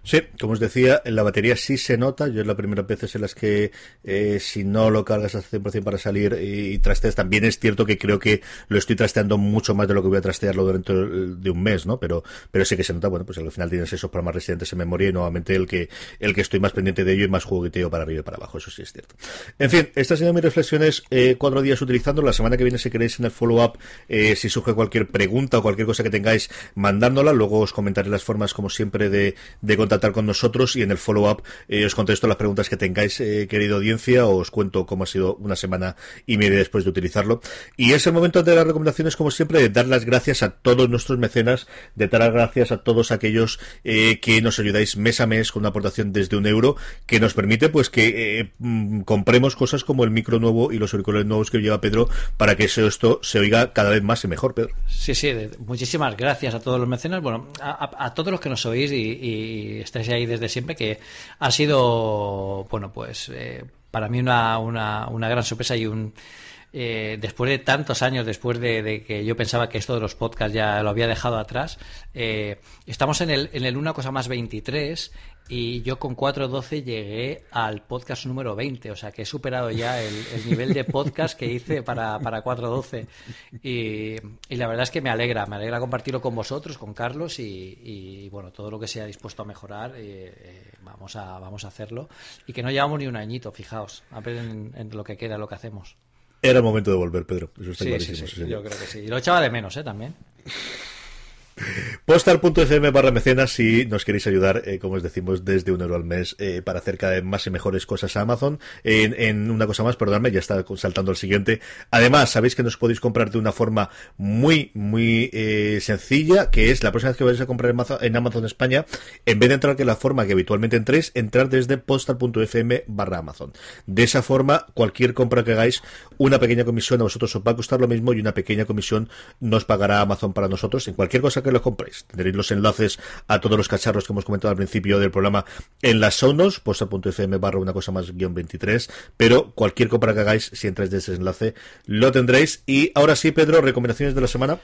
S1: Sí, como os decía, en la batería sí se nota. Yo es la primera veces en las que eh, si no lo cargas al 100% para salir y, trasteas, también es cierto que creo que lo estoy trasteando mucho más de lo que voy a trastearlo durante de un mes, ¿no? Pero, pero sí que se nota, bueno, pues al final tienes esos programas residentes en memoria y nuevamente el que, el que estoy más pendiente de ello y más jugueteo para arriba y para abajo, eso sí es cierto. En fin, estas han mis reflexiones, eh, cuatro días utilizando. La semana que viene, si queréis en el follow-up, eh, si surge cualquier pregunta o cualquier cosa que tengáis, mandándola. Luego os comentaré las formas, como siempre, de, de contactar con nosotros y en el follow-up eh, os contesto las preguntas que tengáis, eh, querido audiencia, os cuento cómo ha sido una semana y media después de utilizarlo. Y es el momento de las recomendaciones, como siempre, de dar las gracias a todos nuestros mecenas, de dar las gracias a todos aquellos eh, que nos ayudáis mes a mes con una aportación desde un euro, que nos permite pues que mm, compremos cosas como el micro nuevo y los auriculares nuevos que lleva Pedro para que esto se oiga cada vez más y mejor, Pedro.
S2: Sí, sí, muchísimas gracias a todos los mecenas, bueno, a, todos los que nos oís estáis ahí desde siempre, que ha sido, bueno, pues eh, para mí una, una, una gran sorpresa y un eh, después de tantos años, después de, que yo pensaba que esto de los podcasts ya lo había dejado atrás, eh, estamos en el, en el Una Cosa Más 23 y yo con 4.12 llegué al podcast número 20, o sea que he superado ya el, nivel de podcast que hice para, para 4.12 y, y la verdad es que me alegra, me alegra compartirlo con vosotros, con Carlos y, bueno, todo lo que sea dispuesto a mejorar, eh, vamos, a, vamos a hacerlo y que no llevamos ni un añito, fijaos, a ver en lo que queda, lo que hacemos.
S1: Era el momento de volver, Pedro. Eso está
S2: clarísimo. Sí, yo creo que sí. Y lo echaba de menos, ¿eh? También.
S1: Postal.fm barra mecenas si nos queréis ayudar, eh, como os decimos, desde un euro al mes eh, para hacer cada vez más y mejores cosas a Amazon. En, una cosa más, perdonadme, ya está saltando el siguiente. Además, sabéis que nos podéis comprar de una forma muy, muy eh, sencilla, que es la próxima vez que vais a comprar en Amazon, España, en vez de entrar que la forma que habitualmente entréis, entrar desde postal.fm barra Amazon. De esa forma, cualquier compra que hagáis, una pequeña comisión a vosotros os va a costar lo mismo y una pequeña comisión nos pagará Amazon para nosotros en cualquier cosa que lo compréis. Tendréis los enlaces a todos los cacharros que hemos comentado al principio del programa en las sonos, posta.fm barra una cosa más guion 23, pero cualquier compra que hagáis, si entráis de ese enlace, lo tendréis. Y ahora sí, Pedro, recomendaciones de la semana.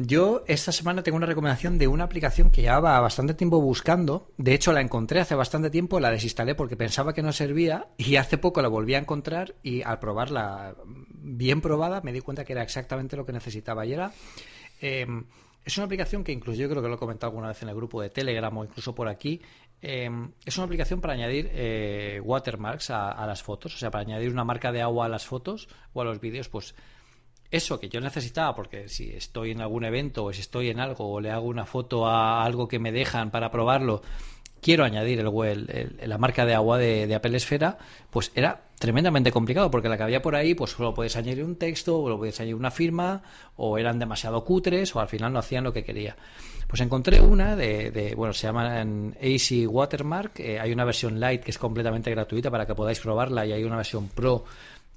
S2: Yo esta semana tengo una recomendación de una aplicación que llevaba bastante tiempo buscando. De hecho, la encontré hace bastante tiempo, la desinstalé porque pensaba que no servía y hace poco la volví a encontrar y al probarla bien probada me di cuenta que era exactamente lo que necesitaba y era... Em, es una aplicación que incluso yo creo que lo he comentado alguna vez en el grupo de Telegram o incluso por aquí. Em, es una aplicación para añadir eh, watermarks a, las fotos, o sea, para añadir una marca de agua a las fotos o a los vídeos, pues eso que yo necesitaba, porque si estoy en algún evento o si estoy en algo o le hago una foto a algo que me dejan para probarlo quiero añadir el, la marca de agua de, Apple Esfera, pues era tremendamente complicado, porque la que había por ahí, pues solo puedes añadir un texto, o lo puedes añadir una firma, o eran demasiado cutres, o al final no hacían lo que quería. Pues encontré una de, bueno, se llama AC Watermark, eh, hay una versión light que es completamente gratuita para que podáis probarla, y hay una versión pro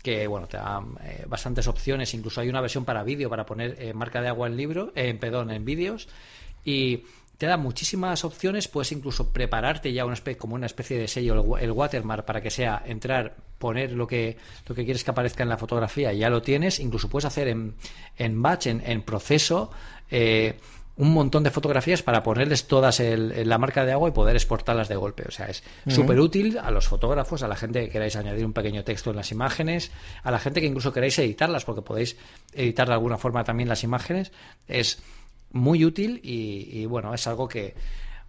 S2: que bueno te da eh, bastantes opciones incluso hay una versión para vídeo para poner eh, marca de agua en libro perdón en vídeos y te da muchísimas opciones, puedes incluso prepararte ya una especie, como una especie de sello, el, watermark, para que sea entrar, poner lo que, lo que quieres que aparezca en la fotografía, ya lo tienes, incluso puedes hacer en, en batch, en, proceso, eh, un montón de fotografías para ponerles todas el, la marca de agua y poder exportarlas de golpe. O sea, es súper útil a los fotógrafos, a la gente que queráis añadir un pequeño texto en las imágenes, a la gente que incluso queráis editarlas, porque podéis editar de alguna forma también las imágenes. Es muy útil y, bueno, es algo que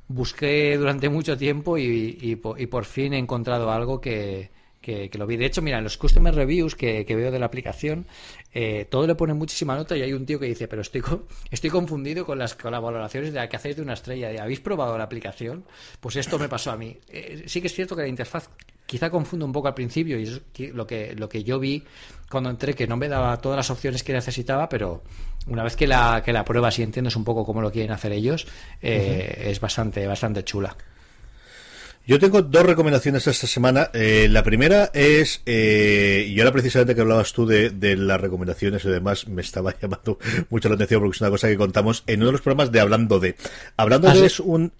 S2: busqué durante mucho tiempo y, por fin he encontrado algo que, que, lo vi. De hecho, mira, en los customer reviews que, veo de la aplicación, eh, todo le pone muchísima nota y hay un tío que dice, pero estoy, estoy confundido con las, con las valoraciones de la que hacéis de una estrella. ¿Habéis probado la aplicación? Pues esto me pasó a mí. Eh, sí que es cierto que la interfaz quizá confunde un poco al principio y es lo que, lo que yo vi cuando entré, que no me daba todas las opciones que necesitaba, pero una vez que la, que la pruebas y entiendes un poco cómo lo quieren hacer ellos, eh, es bastante, bastante chula.
S1: Yo tengo dos recomendaciones esta semana. Eh, la primera es, eh, y ahora precisamente que hablabas tú de, las recomendaciones y demás, me estaba llamando mucho la atención porque es una cosa que contamos en uno de los programas de Hablando de. Hablando ah, de es un...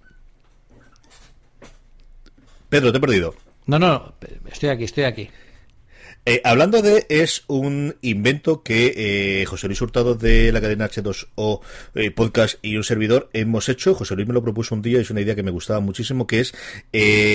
S1: Pedro, te he perdido.
S2: No, no, estoy aquí, estoy aquí.
S1: Eh, hablando de, es un invento que eh, José Luis Hurtado de la cadena H2O eh, Podcast y un servidor hemos hecho. José Luis me lo propuso un día y es una idea que me gustaba muchísimo, que es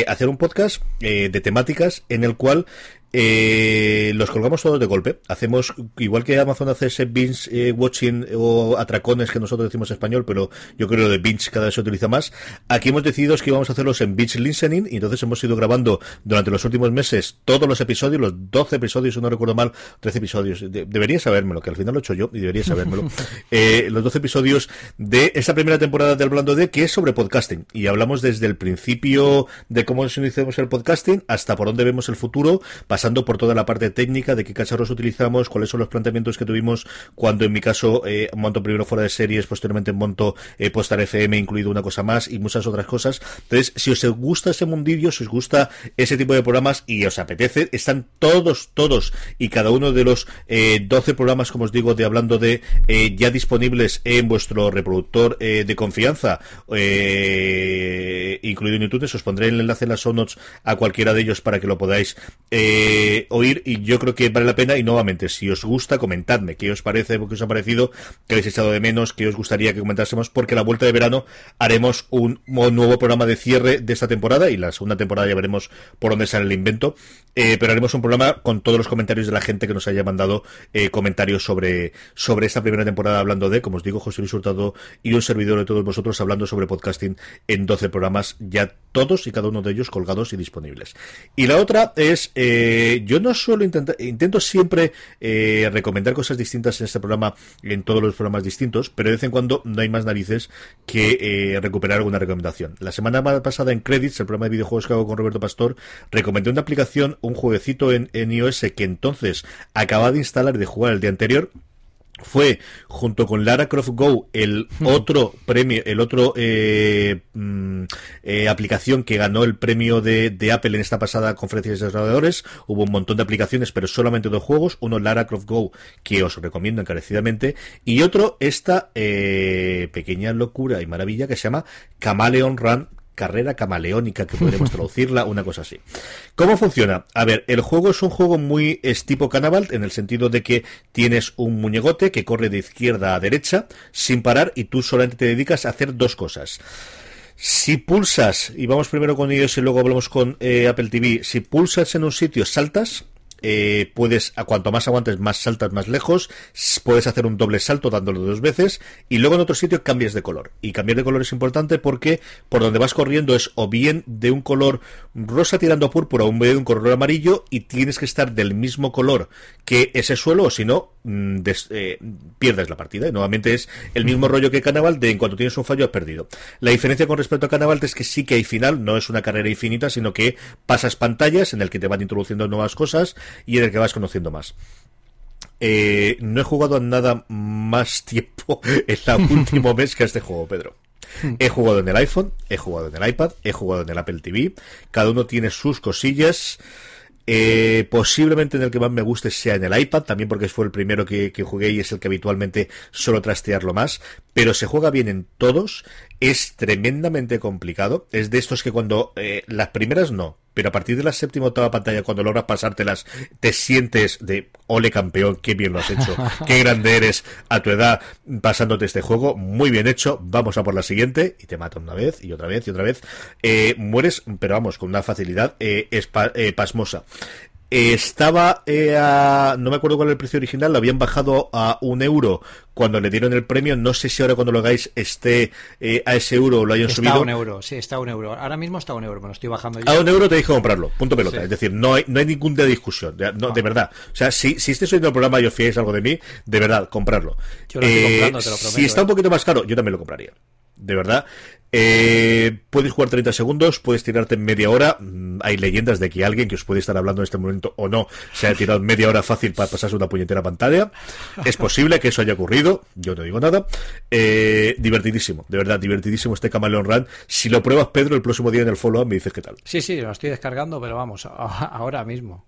S1: hacer un podcast de temáticas en el cual eh, los colgamos todos de golpe. Hacemos, igual que Amazon hace ese binge eh, watching o atracones que nosotros decimos en español, pero yo creo que de binge cada vez se utiliza más. Aquí hemos decidido que íbamos a hacerlos en binge listening y entonces hemos ido grabando durante los últimos meses todos los episodios, los 12 episodios, si no recuerdo mal, 13 episodios. debería sabérmelo, que al final lo he hecho yo y debería sabérmelo. eh, los 12 episodios de esta primera temporada del Hablando de, que es sobre podcasting. Y hablamos desde el principio de cómo iniciamos el podcasting hasta por dónde vemos el futuro, pasando por toda la parte técnica de qué cacharros utilizamos, cuáles son los planteamientos que tuvimos cuando en mi caso eh, monto primero fuera de series, posteriormente monto eh, Postar FM, incluido una cosa más y muchas otras cosas. Entonces, si os gusta ese mundillo, si os gusta ese tipo de programas y os apetece, están todos, todos y cada uno de los eh, 12 programas, como os digo, de hablando de eh, ya disponibles en vuestro reproductor eh, de confianza, incluido en YouTube. Os pondré el enlace en las show notes a cualquiera de ellos para que lo podáis oír y yo creo que vale la pena y nuevamente si os gusta comentadme qué os parece, qué os ha parecido, qué habéis echado de menos, qué os gustaría que comentásemos porque la vuelta de verano haremos un, nuevo programa de cierre de esta temporada y la segunda temporada ya veremos por dónde sale el invento, eh, pero haremos un programa con todos los comentarios de la gente que nos haya mandado eh, comentarios sobre, sobre esta primera temporada hablando de, como os digo, José Luis Hurtado y un servidor de todos vosotros hablando sobre podcasting en 12 programas ya todos y cada uno de ellos colgados y disponibles. Y la otra es, eh, yo no suelo intentar, intento siempre eh, recomendar cosas distintas en este programa, en todos los programas distintos, pero de vez en cuando no hay más narices que eh, recuperar alguna recomendación. La semana pasada en Credits, el programa de videojuegos que hago con Roberto Pastor, recomendé una aplicación, un jueguecito en, en iOS que entonces acaba de instalar y de jugar el día anterior fue junto con Lara Croft Go el otro premio, el otro eh, mm, eh, aplicación que ganó el premio de, Apple en esta pasada conferencia de desarrolladores. Hubo un montón de aplicaciones, pero solamente dos juegos. Uno Lara Croft Go, que os recomiendo encarecidamente, y otro esta eh, pequeña locura y maravilla que se llama Camaleon Run carrera camaleónica, que podemos traducirla, una cosa así. ¿Cómo funciona? A ver, el juego es un juego muy es tipo Cannibal, en el sentido de que tienes un muñegote que corre de izquierda a derecha sin parar y tú solamente te dedicas a hacer dos cosas. Si pulsas, y vamos primero con ellos y luego hablamos con eh, Apple TV, si pulsas en un sitio, saltas, eh, puedes, a cuanto más aguantes, más saltas más lejos, puedes hacer un doble salto dándolo dos veces, y luego en otro sitio cambias de color. Y cambiar de color es importante porque por donde vas corriendo es o bien de un color rosa tirando a púrpura o bien de un color amarillo, y tienes que estar del mismo color que ese suelo, o si no, mm, eh, pierdes la partida. Y nuevamente es el mismo rollo que Canaval de en cuanto tienes un fallo has perdido. La diferencia con respecto a Canaval es que sí que hay final, no es una carrera infinita, sino que pasas pantallas en el que te van introduciendo nuevas cosas y en el que vas conociendo más. Eh, no he jugado nada más tiempo en el último mes que a este juego, Pedro. He jugado en el iPhone, he jugado en el iPad, he jugado en el Apple TV. Cada uno tiene sus cosillas. Eh, posiblemente en el que más me guste sea en el iPad, también porque fue el primero que, que, jugué y es el que habitualmente suelo trastearlo más, pero se juega bien en todos, es tremendamente complicado, es de estos que cuando eh, las primeras no, pero a partir de la séptima o octava pantalla, cuando logras pasártelas, te sientes de ole campeón, qué bien lo has hecho, qué grande eres a tu edad pasándote este juego, muy bien hecho, vamos a por la siguiente, y te mata una vez, y otra vez, y otra vez. Eh, mueres, pero vamos, con una facilidad eh, eh, pasmosa. Estaba eh, a, no me acuerdo cuál era el precio original, lo habían bajado a un euro cuando le dieron el premio. No sé si ahora cuando lo hagáis esté eh, a ese euro o lo hayan subido.
S2: Está a un euro, sí, está a un euro. Ahora mismo está a un euro, me lo estoy bajando
S1: yo. A un euro te dijo comprarlo, punto pelota. Es decir, no hay, no hay ningún de discusión, de, no, de verdad. O sea, si, si este oyendo el programa y os fiáis algo de mí, de verdad, comprarlo.
S2: Yo lo estoy comprando, te lo prometo.
S1: Si está un poquito más caro, yo también lo compraría de verdad. Eh, puedes jugar 30 segundos, puedes tirarte media hora. Mm, hay leyendas de que alguien que os puede estar hablando en este momento o no se ha tirado media hora fácil para pasarse una puñetera pantalla. Es posible que eso haya ocurrido, yo no digo nada. Eh, divertidísimo, de verdad, divertidísimo este Camaleon Run. Si lo pruebas, Pedro, el próximo día en el follow-up me dices qué tal.
S2: Sí, sí, lo estoy descargando, pero vamos, ahora mismo.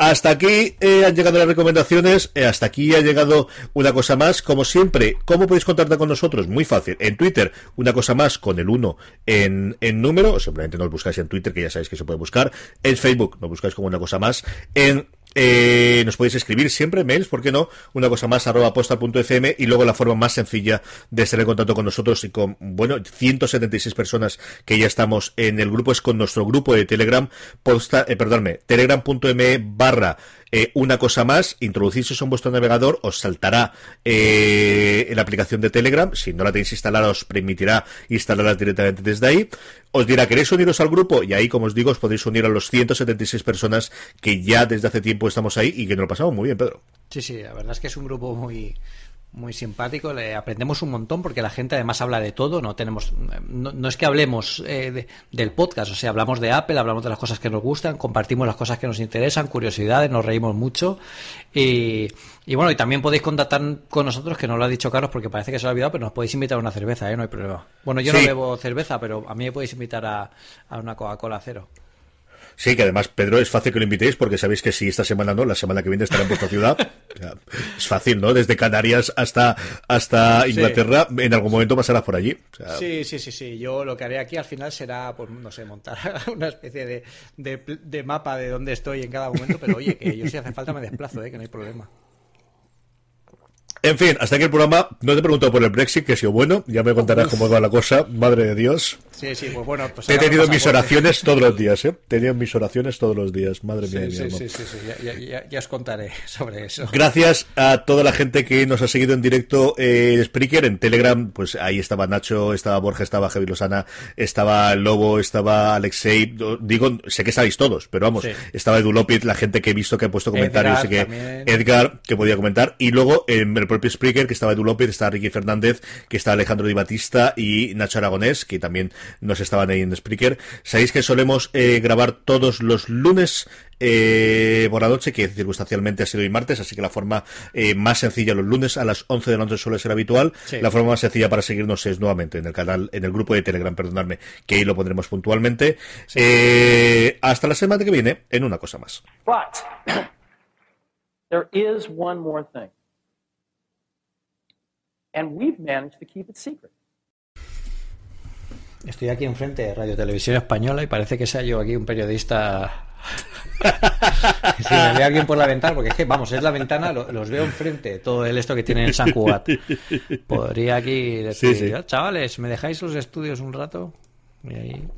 S1: Hasta aquí eh, han llegado las recomendaciones, eh, hasta aquí ha llegado una cosa más. Como siempre, ¿cómo podéis contactar con nosotros? Muy fácil. En Twitter, una cosa más con el 1 en, en número, simplemente nos buscáis en Twitter, que ya sabéis que se puede buscar. En Facebook, nos buscáis como una cosa más. En eh, nos podéis escribir siempre mails, ¿por qué no? Una cosa más, arroba postal.fm y luego la forma más sencilla de estar en contacto con nosotros y con, bueno, 176 personas que ya estamos en el grupo es con nuestro grupo de Telegram, posta, eh, perdónme, telegram.me barra eh, una cosa más, introducirse en vuestro navegador, os saltará eh, la aplicación de Telegram. Si no la tenéis instalada, os permitirá instalarla directamente desde ahí. Os dirá, ¿queréis uniros al grupo? Y ahí, como os digo, os podéis unir a los 176 personas que ya desde hace tiempo estamos ahí y que nos lo pasamos muy bien, Pedro.
S2: Sí, sí, la verdad es que es un grupo muy, muy simpático, le aprendemos un montón porque la gente además habla de todo, no tenemos, no, es que hablemos eh, del podcast, o sea, hablamos de Apple, hablamos de las cosas que nos gustan, compartimos las cosas que nos interesan, curiosidades, nos reímos mucho y, y bueno, y también podéis contactar con nosotros, que no lo ha dicho Carlos porque parece que se lo ha olvidado, pero nos podéis invitar a una cerveza, ¿eh? no hay problema. Bueno, yo no bebo cerveza, pero a mí me podéis invitar a, a una Coca-Cola cero.
S1: Sí, que además, Pedro, es fácil que lo invitéis porque sabéis que si esta semana no, la semana que viene estará en vuestra ciudad. es fácil, ¿no? Desde Canarias hasta, hasta Inglaterra, en algún momento pasarás por allí.
S2: sí, sí, sí, sí. Yo lo que haré aquí al final será, pues, no sé, montar una especie de, de, de mapa de dónde estoy en cada momento, pero oye, que yo si hace falta me desplazo, ¿eh? que no hay problema.
S1: En fin, hasta aquí el programa. No te he preguntado por el Brexit, que ha sido bueno. Ya me contarás cómo va la cosa. Madre de Dios.
S2: Sí, sí, pues bueno. Pues
S1: he tenido mis oraciones todos los días, ¿eh? He tenido mis oraciones todos los días. Madre mía,
S2: sí, mi sí, sí, sí, ya, ya, os contaré sobre eso.
S1: Gracias a toda la gente que nos ha seguido en directo en Spreaker, en Telegram. Pues ahí estaba Nacho, estaba Borja, estaba Javi Lozana, estaba Lobo, estaba Alexei. Digo, sé que sabéis todos, pero vamos, estaba Edu López, la gente que he visto que ha puesto comentarios y que Edgar, que podía comentar. Y luego en el propio Spreaker, que estaba Edu López, estaba Ricky Fernández, que está Alejandro Di Batista y Nacho Aragonés, que también nos estaban ahí en Spreaker. Sabéis que solemos eh, grabar todos los lunes eh, por la noche, que circunstancialmente ha sido hoy martes, así que la forma eh, más sencilla los lunes a las 11 de la noche suele ser habitual. La forma más sencilla para seguirnos es nuevamente en el canal, en el grupo de Telegram, perdonadme, que ahí lo pondremos puntualmente. Eh, hasta la semana que viene en una cosa más. there is one more thing.
S2: And we've managed to keep it secret. Estoy aquí enfrente de Radio Televisión Española y parece que sea yo aquí un periodista. si me ve alguien por la ventana, porque es que, vamos, es la ventana, los veo enfrente, todo el esto que tiene en San Juan. Podría aquí decir, chavales, ¿me dejáis los estudios un rato? Y ahí